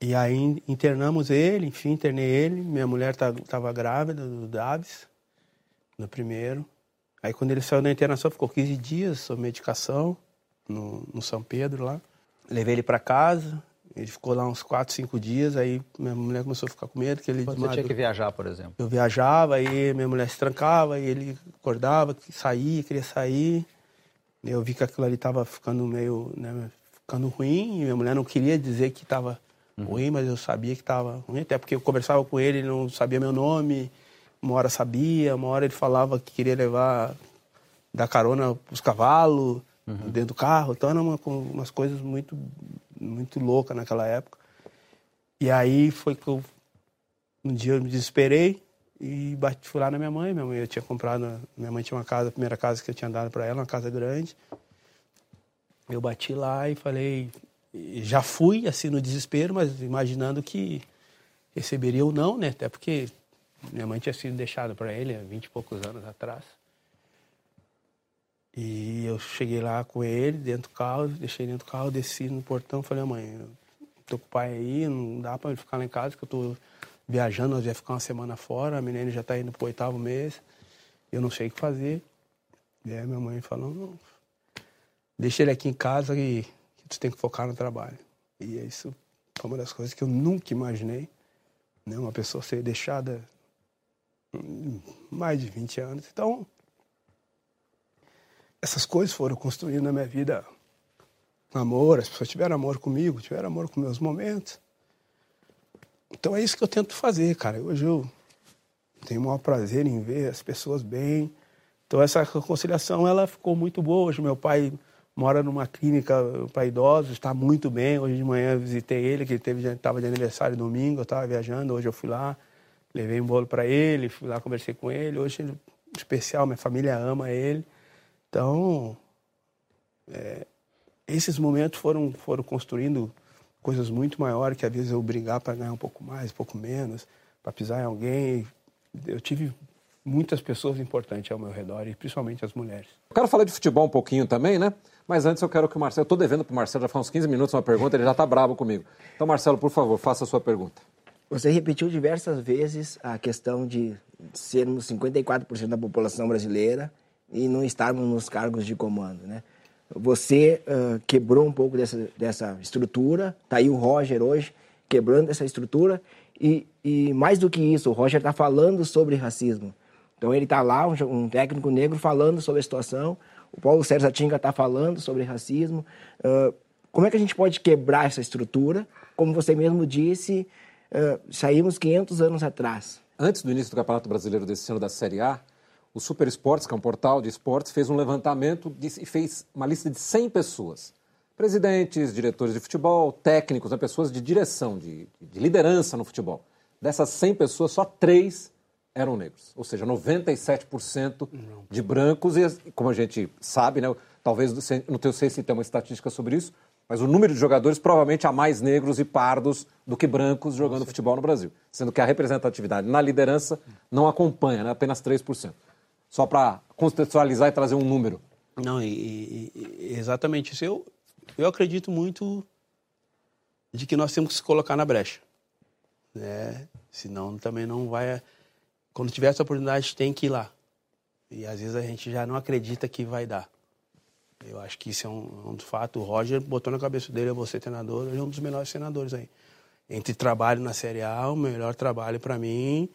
E aí internamos ele, enfim, internei ele. Minha mulher estava grávida do Davis, no primeiro. Aí quando ele saiu da internação, ficou 15 dias sob medicação, no, no São Pedro lá. Levei ele para casa, Ele ficou lá uns 4, 5 dias, aí minha mulher começou a ficar com medo. Que ele Quando você tinha que viajar, por exemplo? Eu viajava, aí minha mulher se trancava, e ele acordava, saía, queria sair. Eu vi que aquilo ali estava ficando meio, né, ficando ruim, e minha mulher não queria dizer que estava. Ruim, mas eu sabia que estava ruim, até porque eu conversava com ele, ele não sabia meu nome, uma hora sabia, uma hora ele falava que queria levar, dar carona os cavalos, uhum. dentro do carro, então eram uma, umas coisas muito muito louca naquela época. E aí foi que eu, um dia eu me desesperei e bati, fui lá na minha mãe. Minha mãe eu tinha comprado, minha mãe tinha uma casa, a primeira casa que eu tinha dado para ela, uma casa grande. Eu bati lá e falei, já fui assim no desespero, mas imaginando que receberia ou não, né? Até porque minha mãe tinha sido deixada para ele há vinte e poucos anos atrás. E eu cheguei lá com ele, dentro do carro, deixei dentro do carro, desci no portão, falei, mãe, tô com o pai aí, não dá para ele ficar lá em casa, que eu tô viajando, nós ia ficar uma semana fora, a menina já tá indo pro oitavo mês, eu não sei o que fazer. E aí minha mãe falou, não, deixa ele aqui em casa e tu tem que focar no trabalho. E isso foi uma das coisas que eu nunca imaginei, né? Uma pessoa ser deixada mais de 20 anos. Então, essas coisas foram construindo na minha vida amor, as pessoas tiveram amor comigo, tiveram amor com meus momentos. Então é isso que eu tento fazer, cara. Hoje eu tenho o maior prazer em ver as pessoas bem. Então essa reconciliação ela ficou muito boa. Hoje meu pai mora numa clínica para idosos, está muito bem. Hoje de manhã visitei ele, que ele estava de aniversário domingo, eu estava viajando, hoje eu fui lá, levei um bolo para ele, fui lá conversei com ele. Hoje especial, minha família ama ele. Então, é, esses momentos foram, foram construindo coisas muito maiores que às vezes eu brigar para ganhar um pouco mais, um pouco menos, para pisar em alguém. Eu tive muitas pessoas importantes ao meu redor e principalmente as mulheres. Eu quero falar de futebol um pouquinho também, né? Mas antes eu quero que o Marcelo. Eu estou devendo para o Marcelo já faz uns 15 minutos uma pergunta, ele já está bravo comigo. Então, Marcelo, por favor, faça a sua pergunta. Você repetiu diversas vezes a questão de sermos 54% da população brasileira e não estarmos nos cargos de comando, né? Você uh, quebrou um pouco dessa, dessa estrutura, tá aí o Roger hoje quebrando essa estrutura e, e mais do que isso, o Roger está falando sobre racismo. Então ele está lá, um, um, técnico negro falando sobre a situação, o Paulo Sérgio Zatinga está falando sobre racismo. Uh, como é que a gente pode quebrar essa estrutura? Como você mesmo disse, uh, saímos 500 anos atrás. Antes do início do Campeonato Brasileiro desse ano da Série A, o Super Esportes, que é um portal de esportes, fez um levantamento e fez uma lista de 100 pessoas. Presidentes, diretores de futebol, técnicos, né, pessoas de direção, de, de liderança no futebol. Dessas 100 pessoas, só três eram negros. Ou seja, 97% de brancos. E, como a gente sabe, né, talvez, não sei se tem uma estatística sobre isso, mas o número de jogadores provavelmente há mais negros e pardos do que brancos jogando futebol no Brasil. Sendo que a representatividade na liderança não acompanha, né, apenas 3%. Só para contextualizar e trazer um número. Não, e, e, exatamente isso. Eu, eu acredito muito de que nós temos que se colocar na brecha. Né? Senão também não vai. Quando tiver essa oportunidade, tem que ir lá. E às vezes a gente já não acredita que vai dar. Eu acho que isso é um, um fato. O Roger botou na cabeça dele, eu vou ser treinador, ele é um dos melhores senadores aí. Entre trabalho na Série A, o melhor trabalho para mim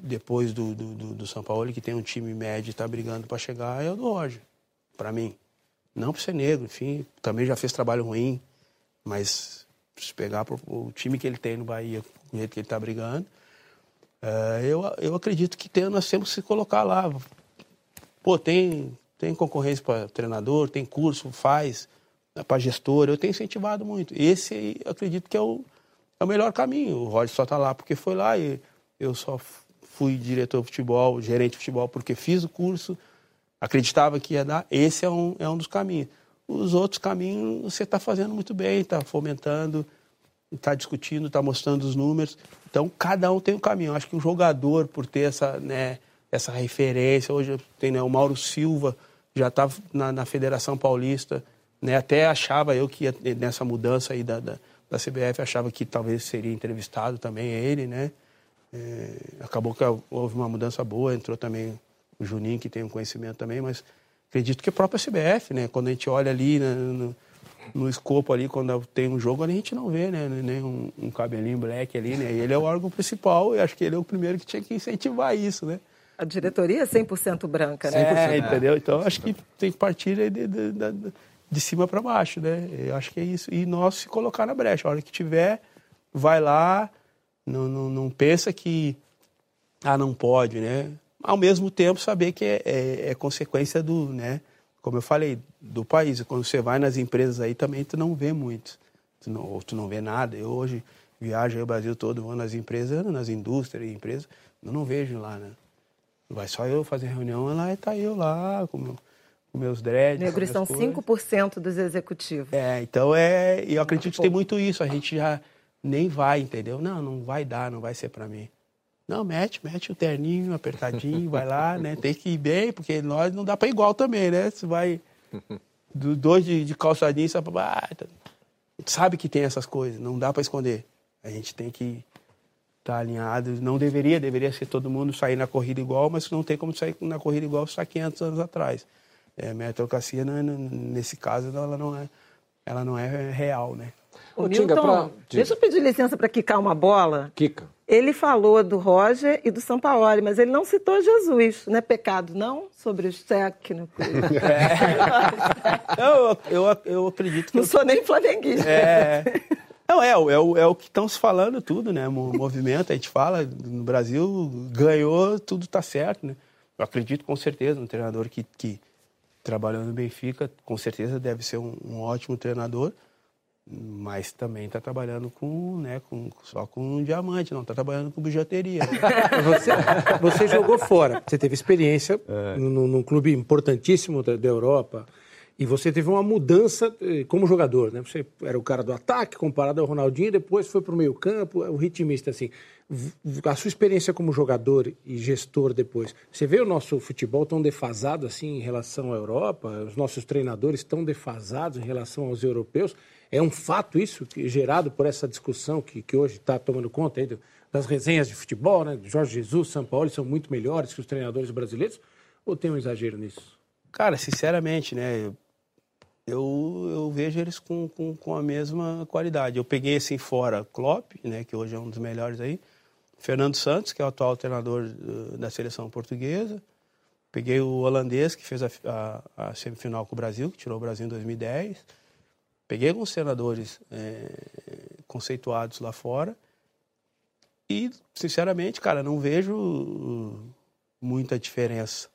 depois do, do, do, São Paulo, que tem um time médio e está brigando para chegar, é o do Roger, para mim. Não por ser negro, enfim, também já fez trabalho ruim, mas se pegar pro, o time que ele tem no Bahia, o jeito que ele está brigando, uh, eu, eu acredito que tem, nós temos que se colocar lá. Pô, tem, tem concorrência para treinador, tem curso, faz, para gestor, eu tenho incentivado muito. Esse aí, acredito que é o, é o melhor caminho. O Roger só está lá porque foi lá e eu só fui diretor de futebol, gerente de futebol, porque fiz o curso, acreditava que ia dar. Esse é um, é um dos caminhos. Os outros caminhos você está fazendo muito bem, está fomentando, está discutindo, está mostrando os números. Então, cada um tem um caminho. Acho que o jogador, por ter essa, né, essa referência, hoje tem né, o Mauro Silva, já estava tá na, na, Federação Paulista, né, até achava eu que ia, nessa mudança aí da, da, da CBF, achava que talvez seria entrevistado também ele, né? É, acabou que houve uma mudança boa, entrou também o Juninho, que tem um conhecimento também, mas acredito que a própria CBF, né? Quando a gente olha ali, né, no, no escopo ali, quando tem um jogo, a gente não vê, né? Nem um, um cabelinho black ali, né? E ele é o órgão principal e acho que ele é o primeiro que tinha que incentivar isso, né? A diretoria é 100% branca, né? 100%, é, entendeu? Então acho que tem que partir de, de, de, de cima para baixo, né? Eu acho que é isso. E nós se colocar na brecha. A hora que tiver, vai lá, não, não, não pensa que ah, não pode, né? Ao mesmo tempo, saber que é, é, é consequência do, né? Como eu falei, do país. Quando você vai nas empresas aí também, tu não vê muito. Tu não, ou tu não vê nada. Eu hoje viajo aí o Brasil todo, vou nas empresas, nas indústrias empresas, eu não vejo lá, né? Vai só eu fazer reunião lá e tá eu lá com, meu, com meus dreads. Negros são 5% dos executivos. É, então é. E eu acredito que tem muito isso. A gente já nem vai, entendeu? Não, não vai dar, não vai ser para mim. Não, mete, mete o terninho apertadinho, vai lá, né? Tem que ir bem, porque nós não dá para igual também, né? Você vai do, dois de, de calçadinho só ah, tá. sabe que tem essas coisas, não dá para esconder. A gente tem que estar tá alinhado. Não deveria, deveria ser todo mundo sair na corrida igual, mas não tem como sair na corrida igual só 500 anos atrás. É, meritocracia, não é, nesse caso, ela não é, ela não é real, né? Ô, Milton, pra... deixa eu pedir licença para quicar uma bola. Quica. Ele falou do Roger e do Sampaoli, mas ele não citou Jesus. Não é pecado, não? Sobre os técnicos. É. eu, eu, eu acredito que. Não eu... sou nem flamenguista. É. Não, é, é, o, é o que estão se falando tudo, né? O movimento, a gente fala, no Brasil ganhou, tudo está certo, né? Eu acredito com certeza, um treinador que, que trabalhou no Benfica, com certeza deve ser um, um ótimo treinador mas também está trabalhando com, né, com, só com um diamante, não está trabalhando com bijuteria. você, você, jogou fora, você teve experiência é. num, num clube importantíssimo da, da, Europa e você teve uma mudança eh, como jogador, né? Você era o cara do ataque comparado ao Ronaldinho, depois foi para o meio campo, o ritmista assim. A sua experiência como jogador e gestor depois, você vê o nosso futebol tão defasado assim em relação à Europa, os nossos treinadores tão defasados em relação aos europeus. É um fato isso, que, gerado por essa discussão que, que hoje está tomando conta aí das resenhas de futebol, né? Jorge Jesus, São Paulo são muito melhores que os treinadores brasileiros? Ou tem um exagero nisso? Cara, sinceramente, né? Eu, eu vejo eles com, com, com a mesma qualidade. Eu peguei assim fora Klopp, né? Que hoje é um dos melhores aí. Fernando Santos, que é o atual treinador uh, da seleção portuguesa. Peguei o holandês, que fez a, a, a semifinal com o Brasil, que tirou o Brasil em 2010 Peguei alguns senadores é, conceituados lá fora e, sinceramente, cara, não vejo muita diferença.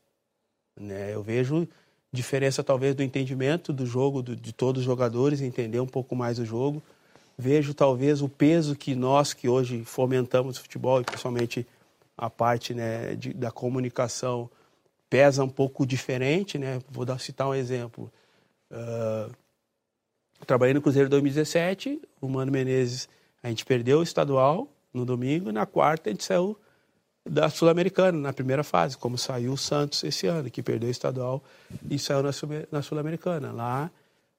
Né? Eu vejo diferença, talvez, do entendimento do jogo, do, de todos os jogadores, entender um pouco mais o jogo. Vejo, talvez, o peso que nós, que hoje fomentamos o futebol, e principalmente a parte né, de, da comunicação, pesa um pouco diferente. Né? Vou dar, citar um exemplo. Uh, trabalhei no Cruzeiro 2017, o Mano Menezes, a gente perdeu o estadual no domingo, na quarta a gente saiu da Sul-Americana, na primeira fase, como saiu o Santos esse ano, que perdeu o estadual e saiu na Sul-Americana. Lá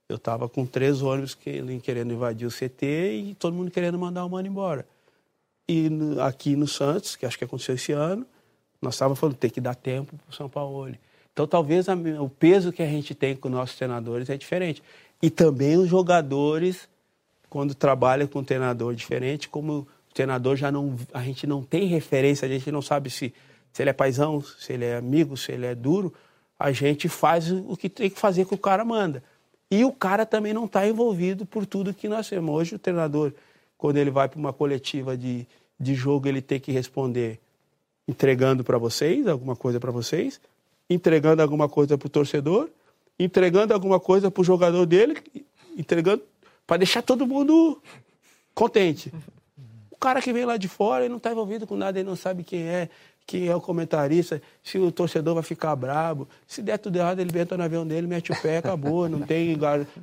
eu estava com três ônibus querendo invadir o CT e todo mundo querendo mandar o Mano embora. E aqui no Santos, que acho que aconteceu esse ano, nós estávamos falando, tem que dar tempo para o São Paulo. Então, talvez a, o peso que a gente tem com nossos treinadores é diferente. E também os jogadores, quando trabalham com um treinador diferente, como treinador já não. A gente não tem referência, a gente não sabe se, se ele é paisão, se ele é amigo, se ele é duro. A gente faz o que tem que fazer que o cara manda. E o cara também não está envolvido por tudo que nós temos. Hoje, o treinador, quando ele vai para uma coletiva de, de jogo, ele tem que responder entregando para vocês, alguma coisa para vocês, entregando alguma coisa para o torcedor entregando alguma coisa para o jogador dele, entregando para deixar todo mundo contente. Cara que vem lá de fora, ele não está envolvido com nada, ele não sabe quem é, quem é o comentarista, se o torcedor vai ficar brabo. Se der tudo errado, ele entra no avião dele, mete o pé, acabou. Não tem,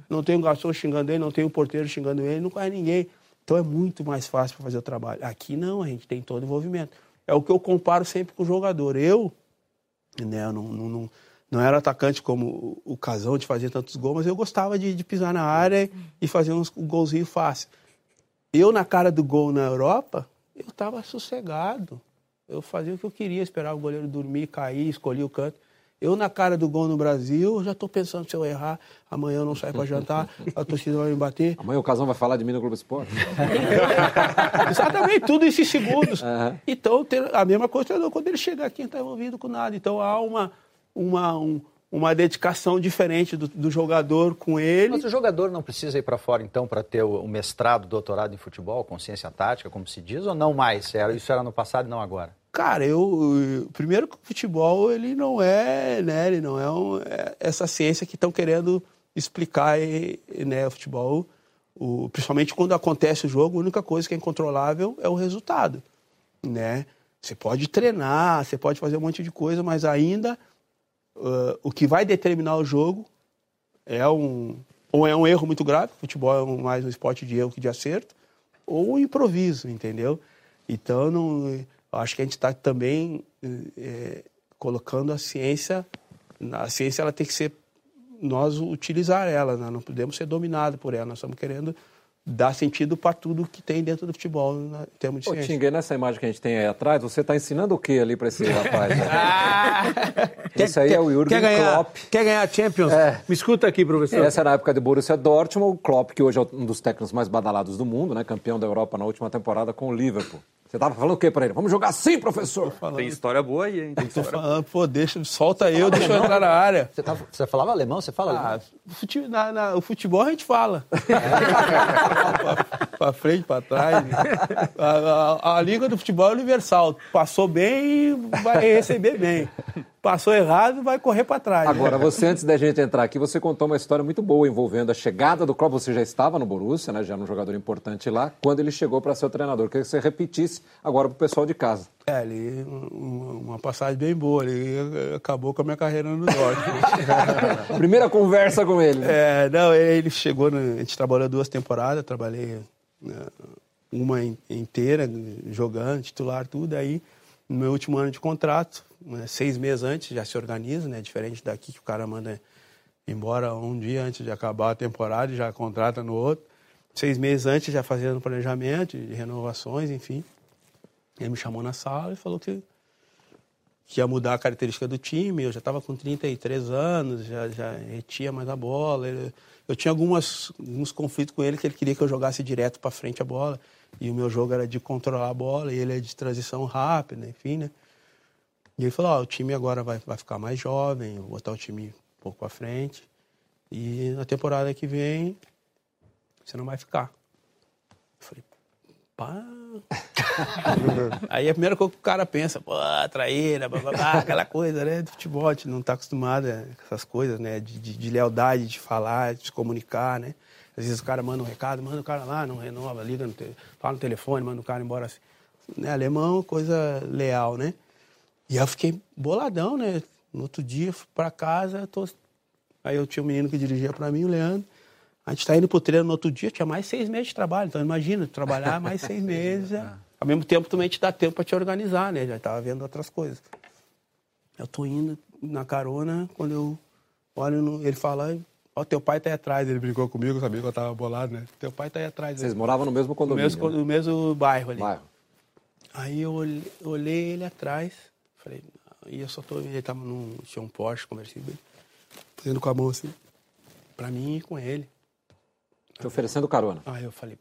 não tem um garçom xingando ele, não tem um porteiro xingando ele, não conhece ninguém. Então é muito mais fácil para fazer o trabalho. Aqui não, a gente tem todo o envolvimento. É o que eu comparo sempre com o jogador. Eu, né, eu não, não, não não era atacante como o Casão de fazer tantos gols, mas eu gostava de, de pisar na área e fazer uns um golzinho fácil. Eu, na cara do gol na Europa, eu estava sossegado. Eu fazia o que eu queria, esperar o goleiro dormir, cair, escolher o canto. Eu, na cara do gol no Brasil, já estou pensando se eu errar, amanhã eu não saio para jantar, a torcida vai me bater. Amanhã o Casão vai falar de mim no Globo Esporte. Exatamente, tudo isso em segundos. Uhum. Então, a mesma coisa quando ele chega aqui, não está envolvido com nada. Então, há uma, uma, um, uma dedicação diferente do, do, jogador com ele. Mas o jogador não precisa ir para fora, então, para ter o, o, mestrado, doutorado em futebol, consciência tática, como se diz, ou não mais? Isso era no passado e não agora? Cara, eu primeiro que o futebol ele não é, né, ele não é, um, é essa ciência que estão querendo explicar, né, o futebol, o, principalmente quando acontece o jogo, a única coisa que é incontrolável é o resultado, né? Você pode treinar, você pode fazer um monte de coisa, mas ainda uh, o que vai determinar o jogo é um ou é um erro muito grave, futebol é um, mais um esporte de erro que de acerto, ou um improviso, entendeu? Então não acho que a gente está também é, colocando a ciência, a ciência ela tem que ser, nós utilizar ela, né? não podemos ser dominados por ela, nós estamos querendo dar sentido para tudo que tem dentro do futebol né, em termos de Ô, ciência. Tinga, nessa imagem que a gente tem aí atrás, você está ensinando o que ali para esse rapaz? Né? ah, Esse aí quer, é o Jürgen quer ganhar, Klopp. Quer ganhar Champions? É. Me escuta aqui, professor. Essa era a época de Borussia Dortmund, o Klopp, que hoje é um dos técnicos mais badalados do mundo, né? campeão da Europa na última temporada com o Liverpool. Você tava falando o quê para ele? Vamos jogar assim, professor? Tem história boa aí, hein? Tem história... falando, pô, deixa, solta eu, deixa eu entrar na área. Você, tava, você falava alemão? Você fala ah, alemão? Futebol, na, na, o futebol a gente fala. para frente, para trás. A, a, a, língua do futebol é universal. Passou bem, vai receber bem. Passou errado, vai correr para trás. Agora, você, antes da gente entrar aqui, você contou uma história muito boa envolvendo a chegada do Klopp. Você já estava no Borussia, né? já era um jogador importante lá, quando ele chegou para ser o treinador. Queria que você repetisse agora para o pessoal de casa. É, ele, uma passagem bem boa. Ele acabou com a minha carreira no Norte. Primeira conversa com ele. Né? É, não, ele chegou, a gente trabalhou duas temporadas, trabalhei né, uma inteira jogando, titular, tudo. Aí, no meu último ano de contrato, né, seis meses antes, já se organiza, né? Diferente daqui que o cara manda embora um dia antes de acabar a temporada e já contrata no outro. Seis meses antes, já fazendo planejamento de renovações, enfim. Ele me chamou na sala e falou que, que ia mudar a característica do time. Eu já estava com 33 anos, já, já retia mais a bola. Ele, eu tinha algumas, alguns conflitos com ele que ele queria que eu jogasse direto para frente a bola. E o meu jogo era de controlar a bola e ele é de transição rápida, enfim, né? E ele falou: oh, o time agora vai, vai ficar mais jovem, vou botar o time um pouco para frente. E na temporada que vem, você não vai ficar. Eu falei: pá. Aí a primeira coisa que o cara pensa, pô, traíra, blá, blá, blá, aquela coisa, né, do futebol, a gente não está acostumado com essas coisas, né, de, de, de, lealdade, de falar, de se comunicar, né. Às vezes o cara manda um recado, manda o cara lá, não renova, liga, no te... fala no telefone, manda o cara embora assim. Né, alemão, coisa leal, né. E eu fiquei boladão, né? No outro dia, fui pra casa, tô... aí eu tinha um menino que dirigia para mim, o Leandro. A gente está indo pro treino no outro dia, tinha mais seis meses de trabalho. Então, imagina, trabalhar mais seis meses. É... Ao mesmo tempo, também te dá tempo para te organizar, né? Já estava vendo outras coisas. Eu tô indo na carona, quando eu olho, no... ele fala, ó, oh, teu pai tá aí atrás. Ele brincou comigo, sabia que eu tava bolado, né? Teu pai tá aí atrás. Vocês moravam no mesmo condomínio? No mesmo, no mesmo bairro ali. Bairro. Aí eu olhei, olhei ele atrás, Falei, e eu só tô. Ele tava num. Tinha um Porsche conversível, fazendo com a mão assim, pra mim e com ele. Te oferecendo carona. Aí eu falei,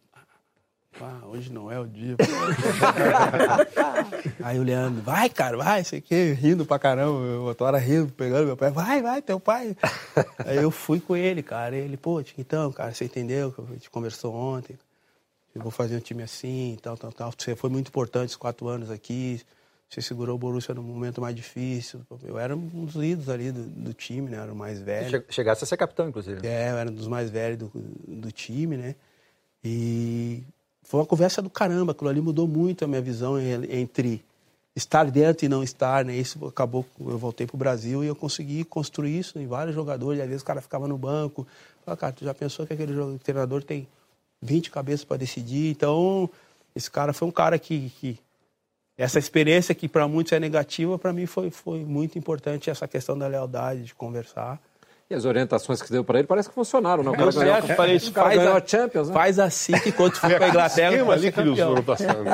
hoje não é o dia. Aí o Leandro, vai, cara, vai, sei que, rindo pra caramba, eu tô hora rindo, pegando meu pai, vai, vai, teu pai. Aí eu fui com ele, cara, ele, pô, então, cara, você entendeu que a gente conversou ontem, eu vou fazer um time assim, tal, tal, tal. Você foi muito importante esses quatro anos aqui, você segurou o Borussia no momento mais difícil. Eu era um dos ídolos ali do, do time, né? Era o mais velho. Chegasse a ser capitão, inclusive. É, eu era um dos mais velhos do, do time, né? E foi uma conversa do caramba. Aquilo ali mudou muito a minha visão entre estar dentro e não estar, né? Isso acabou, eu voltei para o Brasil e eu consegui construir isso em vários jogadores. E às vezes o cara ficava no banco. Falei, cara, tu já pensou que aquele treinador tem 20 cabeças para decidir? Então, esse cara foi um cara que, que essa experiência que para muitos é negativa, para mim foi, foi muito importante essa questão da lealdade, de conversar. E as orientações que deu para ele parece que funcionaram, não? O Deu cara ganhou, certo, falei, o cara faz, ganhou a, a Champions, né? faz assim que quando for pra Inglaterra, esquema vai ali que eles foram passando.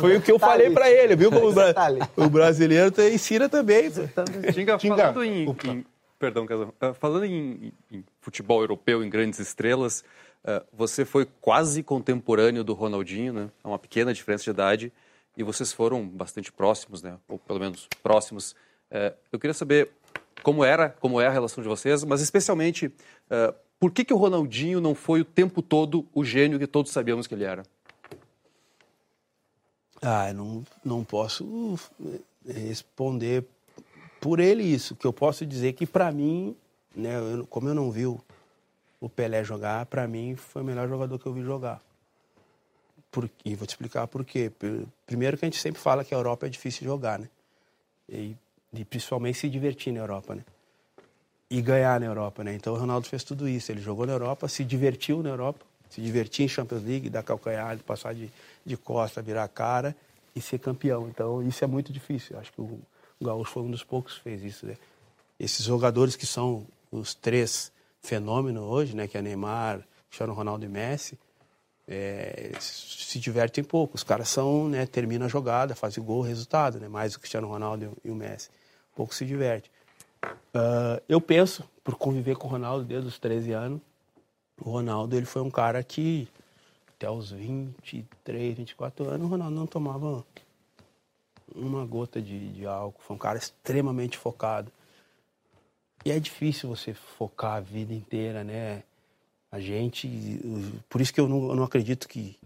Foi o que eu Tá falei pra ele, viu? Como o, Tá o brasileiro tá- ensina também. Tinga. falando em, em- perdão, Casão, Ah, falando em, em futebol europeu, em grandes estrelas, ah, você foi quase contemporâneo do Ronaldinho, né? É uma pequena diferença de idade e vocês foram bastante próximos, né? Ou pelo menos próximos. Eh, eu queria saber como era, como é a relação de vocês, mas especialmente ah, por que que o Ronaldinho não foi o tempo todo o gênio que todos sabíamos que ele era? Ah, eu não, não posso eh, responder por ele isso. que eu posso dizer que para mim, né, eu- como eu não vi o, o Pelé jogar, para mim foi o melhor jogador que eu vi jogar. Por, e vou te explicar por quê. Primeiro que a gente sempre fala que a Europa é difícil de jogar, né? E, e principalmente se divertir na Europa, né? E ganhar na Europa, né? Então o Ronaldo fez tudo isso. Ele jogou na Europa, se divertiu na Europa, se divertiu em Champions League, dar calcanhar, passar de, de costa, virar cara e ser campeão. Então isso é muito difícil. Acho que o, o Gaúcho foi um dos poucos que fez isso, né? Esses jogadores que são os três fenômenos hoje, né? Que é Neymar, Cristiano Ronaldo e Messi, é, se divertem pouco. Os caras são, né, termina a jogada, fazem gol, resultado, né? Mais o Cristiano Ronaldo e o Messi. Pouco se diverte. Ah, eu penso, por conviver com o Ronaldo desde os 13 anos, o Ronaldo ele foi um cara que até os 23, 24 anos, o Ronaldo não tomava uma gota de, de álcool. Foi um cara extremamente focado. E é difícil você focar a vida inteira, né? A gente. Por isso que eu não, eu não acredito que,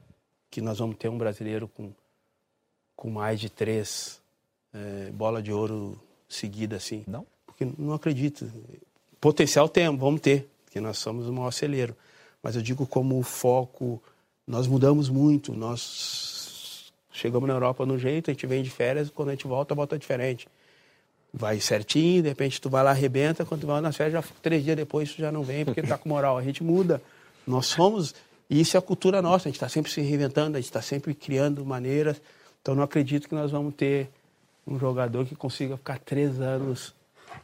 que nós vamos ter um brasileiro com, com mais de três eh, bola de ouro seguida assim. Não? Porque não acredito. Potencial temos, vamos ter, porque nós somos o maior celeiro. Mas eu digo como foco, nós mudamos muito. Nós chegamos na Europa no jeito, a gente vem de férias, quando a gente volta, volta diferente. Vai certinho, de repente tu vai lá, arrebenta, quando tu vai nas férias, já, três dias depois tu já não vem, porque tá com moral. A gente muda. Nós somos, e isso é a cultura nossa, a gente está sempre se reinventando, a gente está sempre criando maneiras. Então não acredito que nós vamos ter um jogador que consiga ficar três anos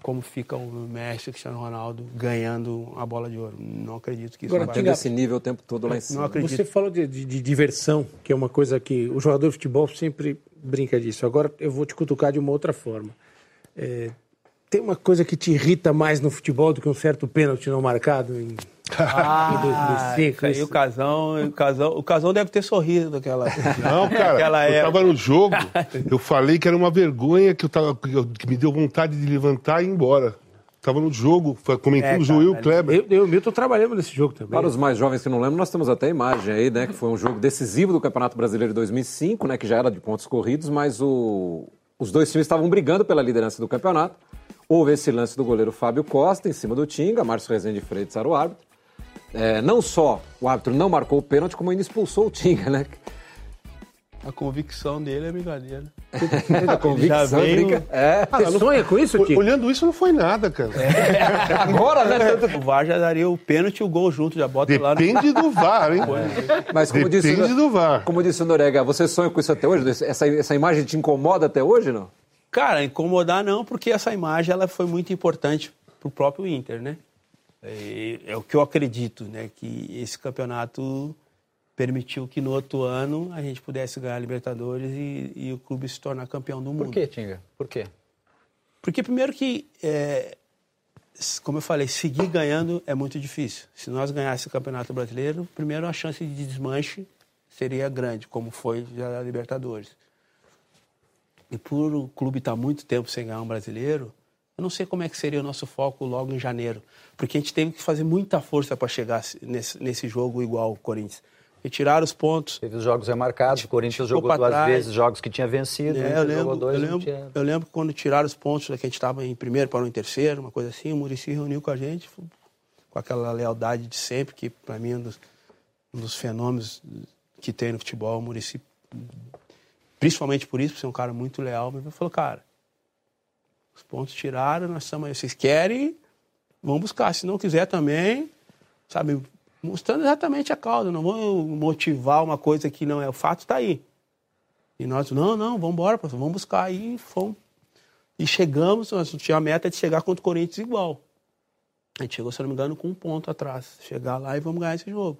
como fica o Messi, Cristiano Ronaldo, ganhando a bola de ouro. Não acredito que isso Agora, vai esse nível o tempo todo lá em Não cima. acredito. Você falou de, de- de diversão, que é uma coisa que o jogador de futebol sempre brinca disso. Agora eu vou te cutucar de uma outra forma. É, tem uma coisa que te irrita mais no futebol do que um certo pênalti não marcado em, Ah, em 2005? isso aí, o casão, o casão, o casão deve ter sorrido daquela. Não, cara, daquela eu época. tava no jogo, eu falei que era uma vergonha, que, eu tava, que me deu vontade de levantar e ir embora. Tava no jogo, comentando É, o Joel cara, Kleber. Eu, eu e o Milton trabalhamos nesse jogo também. Para os mais jovens que não lembram, nós temos até a imagem aí, né? Que foi um jogo decisivo do Campeonato Brasileiro de 2005, né? Que já era de pontos corridos, mas o- os dois times estavam brigando pela liderança do campeonato. Houve esse lance do goleiro Fábio Costa em cima do Tinga, Márcio Rezende Freitas era o árbitro. É, não só o árbitro não marcou o pênalti, como ainda expulsou o Tinga, né? A convicção dele é brincadeira. A convicção, já veio- brinca- É. Você sonha com isso, Tico? Olhando isso, não foi nada, cara. Agora, né? O VAR já daria o pênalti e o gol junto, já bota lá. no- Depende do VAR, hein? Mas como disse, Depende do VAR. como disse o Norega, você sonha com isso até hoje? Essa, essa imagem te incomoda até hoje, não? Cara, incomodar não, porque essa imagem ela foi muito importante pro próprio Inter, né? É, é o que eu acredito, né? Que esse campeonato permitiu que no outro ano a gente pudesse ganhar a Libertadores e, e o clube se tornar campeão do mundo. Por quê, Tinga? Por quê? Porque primeiro que, é, como eu falei, seguir ganhando é muito difícil. Se nós ganhássemos o Campeonato Brasileiro, primeiro a chance de desmanche seria grande, como foi já a Libertadores. E por o clube estar muito tempo sem ganhar um brasileiro, eu não sei como é que seria o nosso foco logo em janeiro. Porque a gente teve que fazer muita força para chegar nesse, nesse jogo igual o Corinthians. Retirar os pontos. Teve os jogos remarcados, o Corinthians jogou duas trás. vezes jogos que tinha vencido, É, o eu, lembro, dois, eu, lembro, tinha... eu lembro quando tiraram os pontos, né, que a gente estava em primeiro para em terceiro, uma coisa assim, o Murici reuniu com a gente, com aquela lealdade de sempre, que para mim é um dos, um dos fenômenos que tem no futebol, o Murici, principalmente por isso, por ser um cara muito leal, ele falou, cara, os pontos tiraram, nós estamos aí, vocês querem, vão buscar, se não quiser também, sabe, mostrando exatamente a causa, não vou motivar uma coisa que não é, o fato está aí. E nós, não, não, vamos embora, pastor, vamos buscar aí. Fomos. E chegamos, nós tinha a meta de chegar contra o Corinthians igual. A gente chegou, se não me engano, com um ponto atrás. Chegar lá e vamos ganhar esse jogo.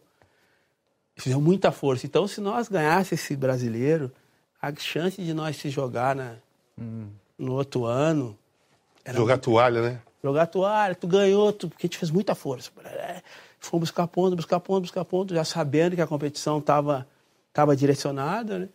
Fizemos muita força. Então, se nós ganhássemos esse brasileiro, a chance de nós se jogar na, no outro ano. Jogar toalha, né? Jogar toalha, tu ganhou, tu, porque a gente fez muita força. Fomos buscar ponto, buscar ponto, buscar ponto, já sabendo que a competição estava tava direcionada, né?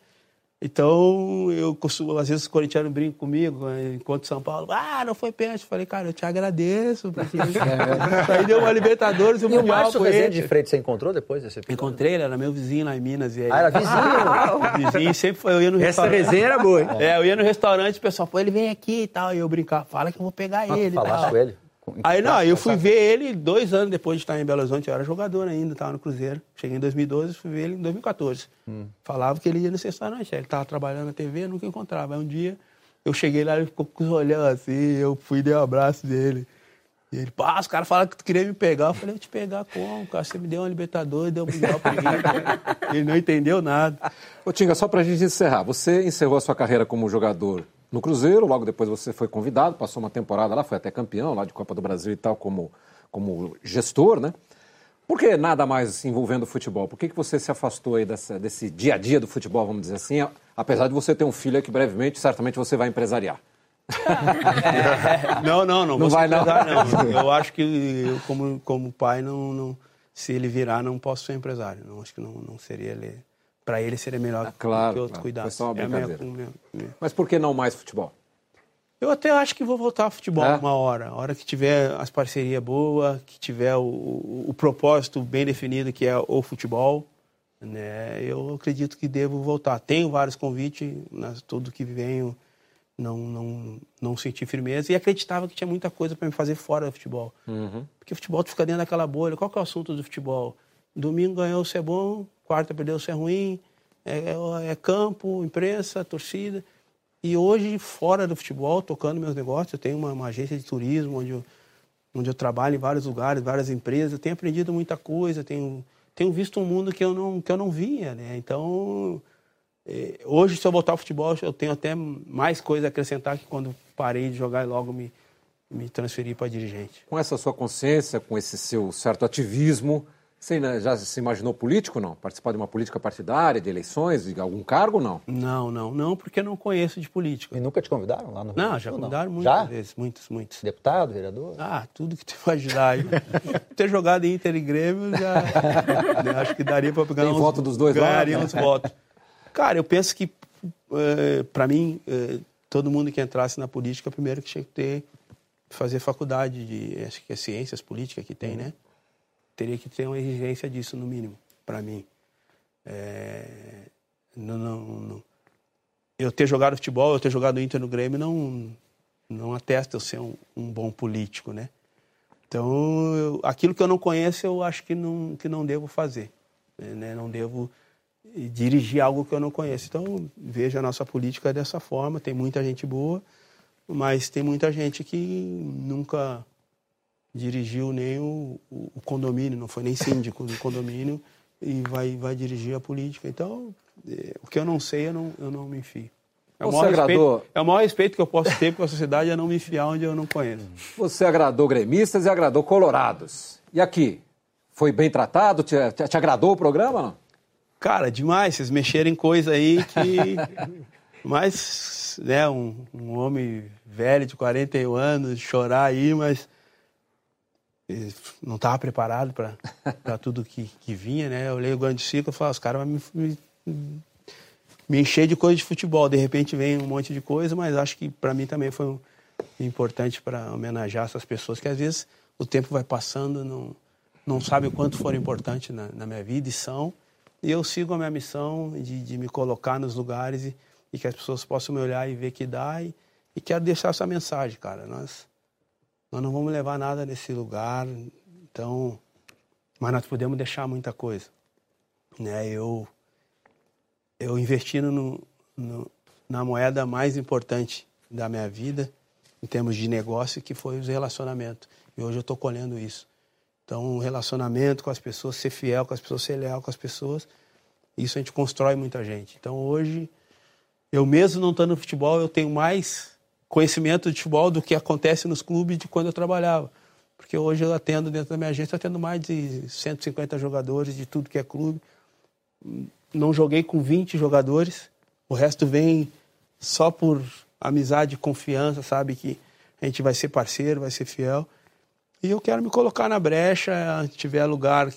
Então, eu costumo, às vezes os corintianos brincam comigo, né, enquanto São Paulo, ah, não foi pênalti. Falei, cara, eu te agradeço, porque aí deu uma Libertadores e um E o Mundial Márcio Rezende ele. de Freitas você encontrou depois desse episódio? Encontrei, ele era meu vizinho lá em Minas. E aí... Ah, era vizinho? vizinho, sempre foi, eu ia no Essa restaurante. resenha era boa, hein? É, eu ia no restaurante, o pessoal, pô, ele vem aqui e tal, e eu brincava, fala que eu vou pegar ele e falaste com ele? Aí não, eu fui ver ele dois anos depois de estar em Belo Horizonte, eu era jogador ainda, estava no Cruzeiro. Cheguei em 2012, fui ver ele em 2014. Falava que ele ia nesse restaurante, ele estava trabalhando na TV, nunca encontrava. Aí um dia eu cheguei lá, ele ficou com os olhão assim, eu fui dei um abraço dele. E ele, pá, os caras falaram que tu queria me pegar. Eu falei, eu te pegar como, cara? Você me deu uma Libertadores, deu um Mundial pra mim. ele não entendeu nada. Ô Tinga, só pra gente encerrar, você encerrou a sua carreira como jogador no Cruzeiro, logo depois você foi convidado, passou uma temporada lá, foi até campeão lá de Copa do Brasil e tal, como, como gestor, né? Por que nada mais envolvendo o futebol? Por que, que você se afastou aí dessa, desse dia a dia do futebol, vamos dizer assim, apesar de você ter um filho que brevemente, certamente você vai empresariar? Não, não, não. Não vai, não? não. Eu acho que eu, como, como pai, não, não, se ele virar, não posso ser empresário. Não, acho que não, não seria ele. Para ele seria melhor Ah, claro, que outro claro. cuidar. Foi só uma É minha- brincadeira. minha- minha- Mas por que não mais futebol? Eu até acho que vou voltar ao futebol É? uma hora. A hora que tiver as parcerias boas, que tiver o, o, o propósito bem definido, que é o futebol, né? Eu acredito que devo voltar. Tenho vários convites, mas tudo que venho não, não, não senti firmeza e acreditava que tinha muita coisa para me fazer fora do futebol. Porque o futebol tu fica dentro daquela bolha. Qual que é o assunto do futebol? Domingo ganhou se é bom, quarta perdeu se é ruim, é, é campo, imprensa, torcida. E hoje, fora do futebol, tocando meus negócios, eu tenho uma, uma agência de turismo onde eu, onde eu trabalho em vários lugares, várias empresas, eu tenho aprendido muita coisa, tenho, tenho visto um mundo que eu não, que eu não via, né? Então, eh, hoje, se eu voltar ao futebol, eu tenho até mais coisa a acrescentar que quando parei de jogar e logo me, me transferi para dirigente. Com essa sua consciência, com esse seu certo ativismo, você né, já se imaginou político não? Participar de uma política partidária, de eleições, de algum cargo não? Não, não, não, porque eu não conheço de política. E nunca te convidaram lá no Rio Não, já Sul, convidaram muitas Já? vezes, muitas, muitas. Deputado, vereador? Ah, tudo que tu imaginar. aí. Ter jogado em Inter e Grêmio, já né, acho que daria para pegar Tem uns, voto dos dois ganharia lados, uns votos. Cara, eu penso que, para mim, eh, todo mundo que entrasse na política, primeiro que tinha que ter, fazer faculdade de, acho que é ciências políticas que tem, né? Teria que ter uma exigência disso, no mínimo, para mim. É, não, não, não- eu ter jogado futebol, eu ter jogado Inter no Grêmio, não, não atesta eu ser um, um bom político, né? Então, eu- aquilo que eu não conheço, eu acho que não, que não devo fazer. Né? Não devo dirigir algo que eu não conheço. Então, vejo a nossa política dessa forma. Tem muita gente boa, mas tem muita gente que nunca dirigiu nem o, o- o condomínio, não foi nem síndico do condomínio e vai, vai dirigir a política. Então, eh, o que eu não sei, eu não, eu não me enfio. É o, Você maior agradou- respeito, é o maior respeito que eu posso ter com a sociedade é não me enfiar onde eu não conheço. Você agradou gremistas e agradou colorados. E aqui? Foi bem tratado? Te, te- te agradou o programa? Não? Cara, demais, vocês mexerem em coisa aí que. Mas, né, um, um homem velho de 41 anos, chorar aí, mas. Não estava preparado para tudo que, que vinha, né? Eu leio o grande ciclo e falo, os caras vão me, me, me encher de coisa de futebol. De repente vem um monte de coisa, mas acho que para mim também foi importante para homenagear essas pessoas que às vezes o tempo vai passando, não, não sabe o quanto foram importantes na, na minha vida e são. E eu sigo a minha missão de, de me colocar nos lugares e, e que as pessoas possam me olhar e ver que dá. E, e quero deixar essa mensagem, cara. Nós, nós não vamos levar nada nesse lugar, então, mas nós podemos deixar muita coisa. Né? Eu, eu investi no, no, na moeda mais importante da minha vida, em termos de negócio, que foi os relacionamentos. E hoje eu estou colhendo isso. Então, o relacionamento com as pessoas, ser fiel com as pessoas, ser leal com as pessoas, isso a gente constrói muita gente. Então, hoje, eu mesmo não estando no futebol, eu tenho mais conhecimento de futebol do que acontece nos clubes de quando eu trabalhava. porque hoje eu atendo dentro da minha agência, eu atendo mais de 150 jogadores de tudo que é clube. Não joguei com 20 jogadores, o resto vem só por amizade confiança, sabe que a gente vai ser parceiro, vai ser fiel. E eu quero me colocar na brecha, se tiver lugar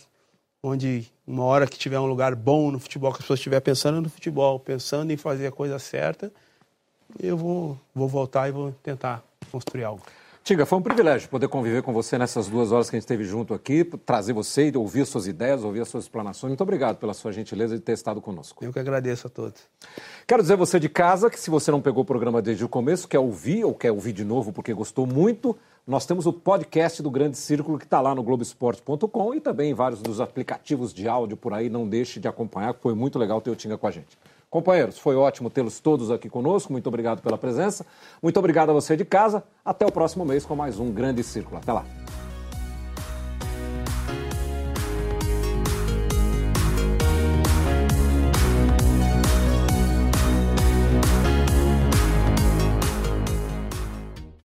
onde uma hora que tiver um lugar bom no futebol, que as pessoas estiverem pensando no futebol, pensando em fazer a coisa certa, eu vou, vou voltar e vou tentar construir algo. Tiga, foi um privilégio poder conviver com você nessas duas horas que a gente esteve junto aqui, trazer você e ouvir suas ideias, ouvir as suas explanações. Muito obrigado pela sua gentileza de ter estado conosco. Eu que agradeço a todos. Quero dizer a você de casa que se você não pegou o programa desde o começo, quer ouvir ou quer ouvir de novo porque gostou muito, nós temos o podcast do Grande Círculo que está lá no Globoesporte.com e também em vários dos aplicativos de áudio por aí. Não deixe de acompanhar, foi muito legal ter o Tinga com a gente. Companheiros, foi ótimo tê-los todos aqui conosco. Muito obrigado pela presença. Muito obrigado a você de casa. Até o próximo mês com mais um Grande Círculo. Até lá.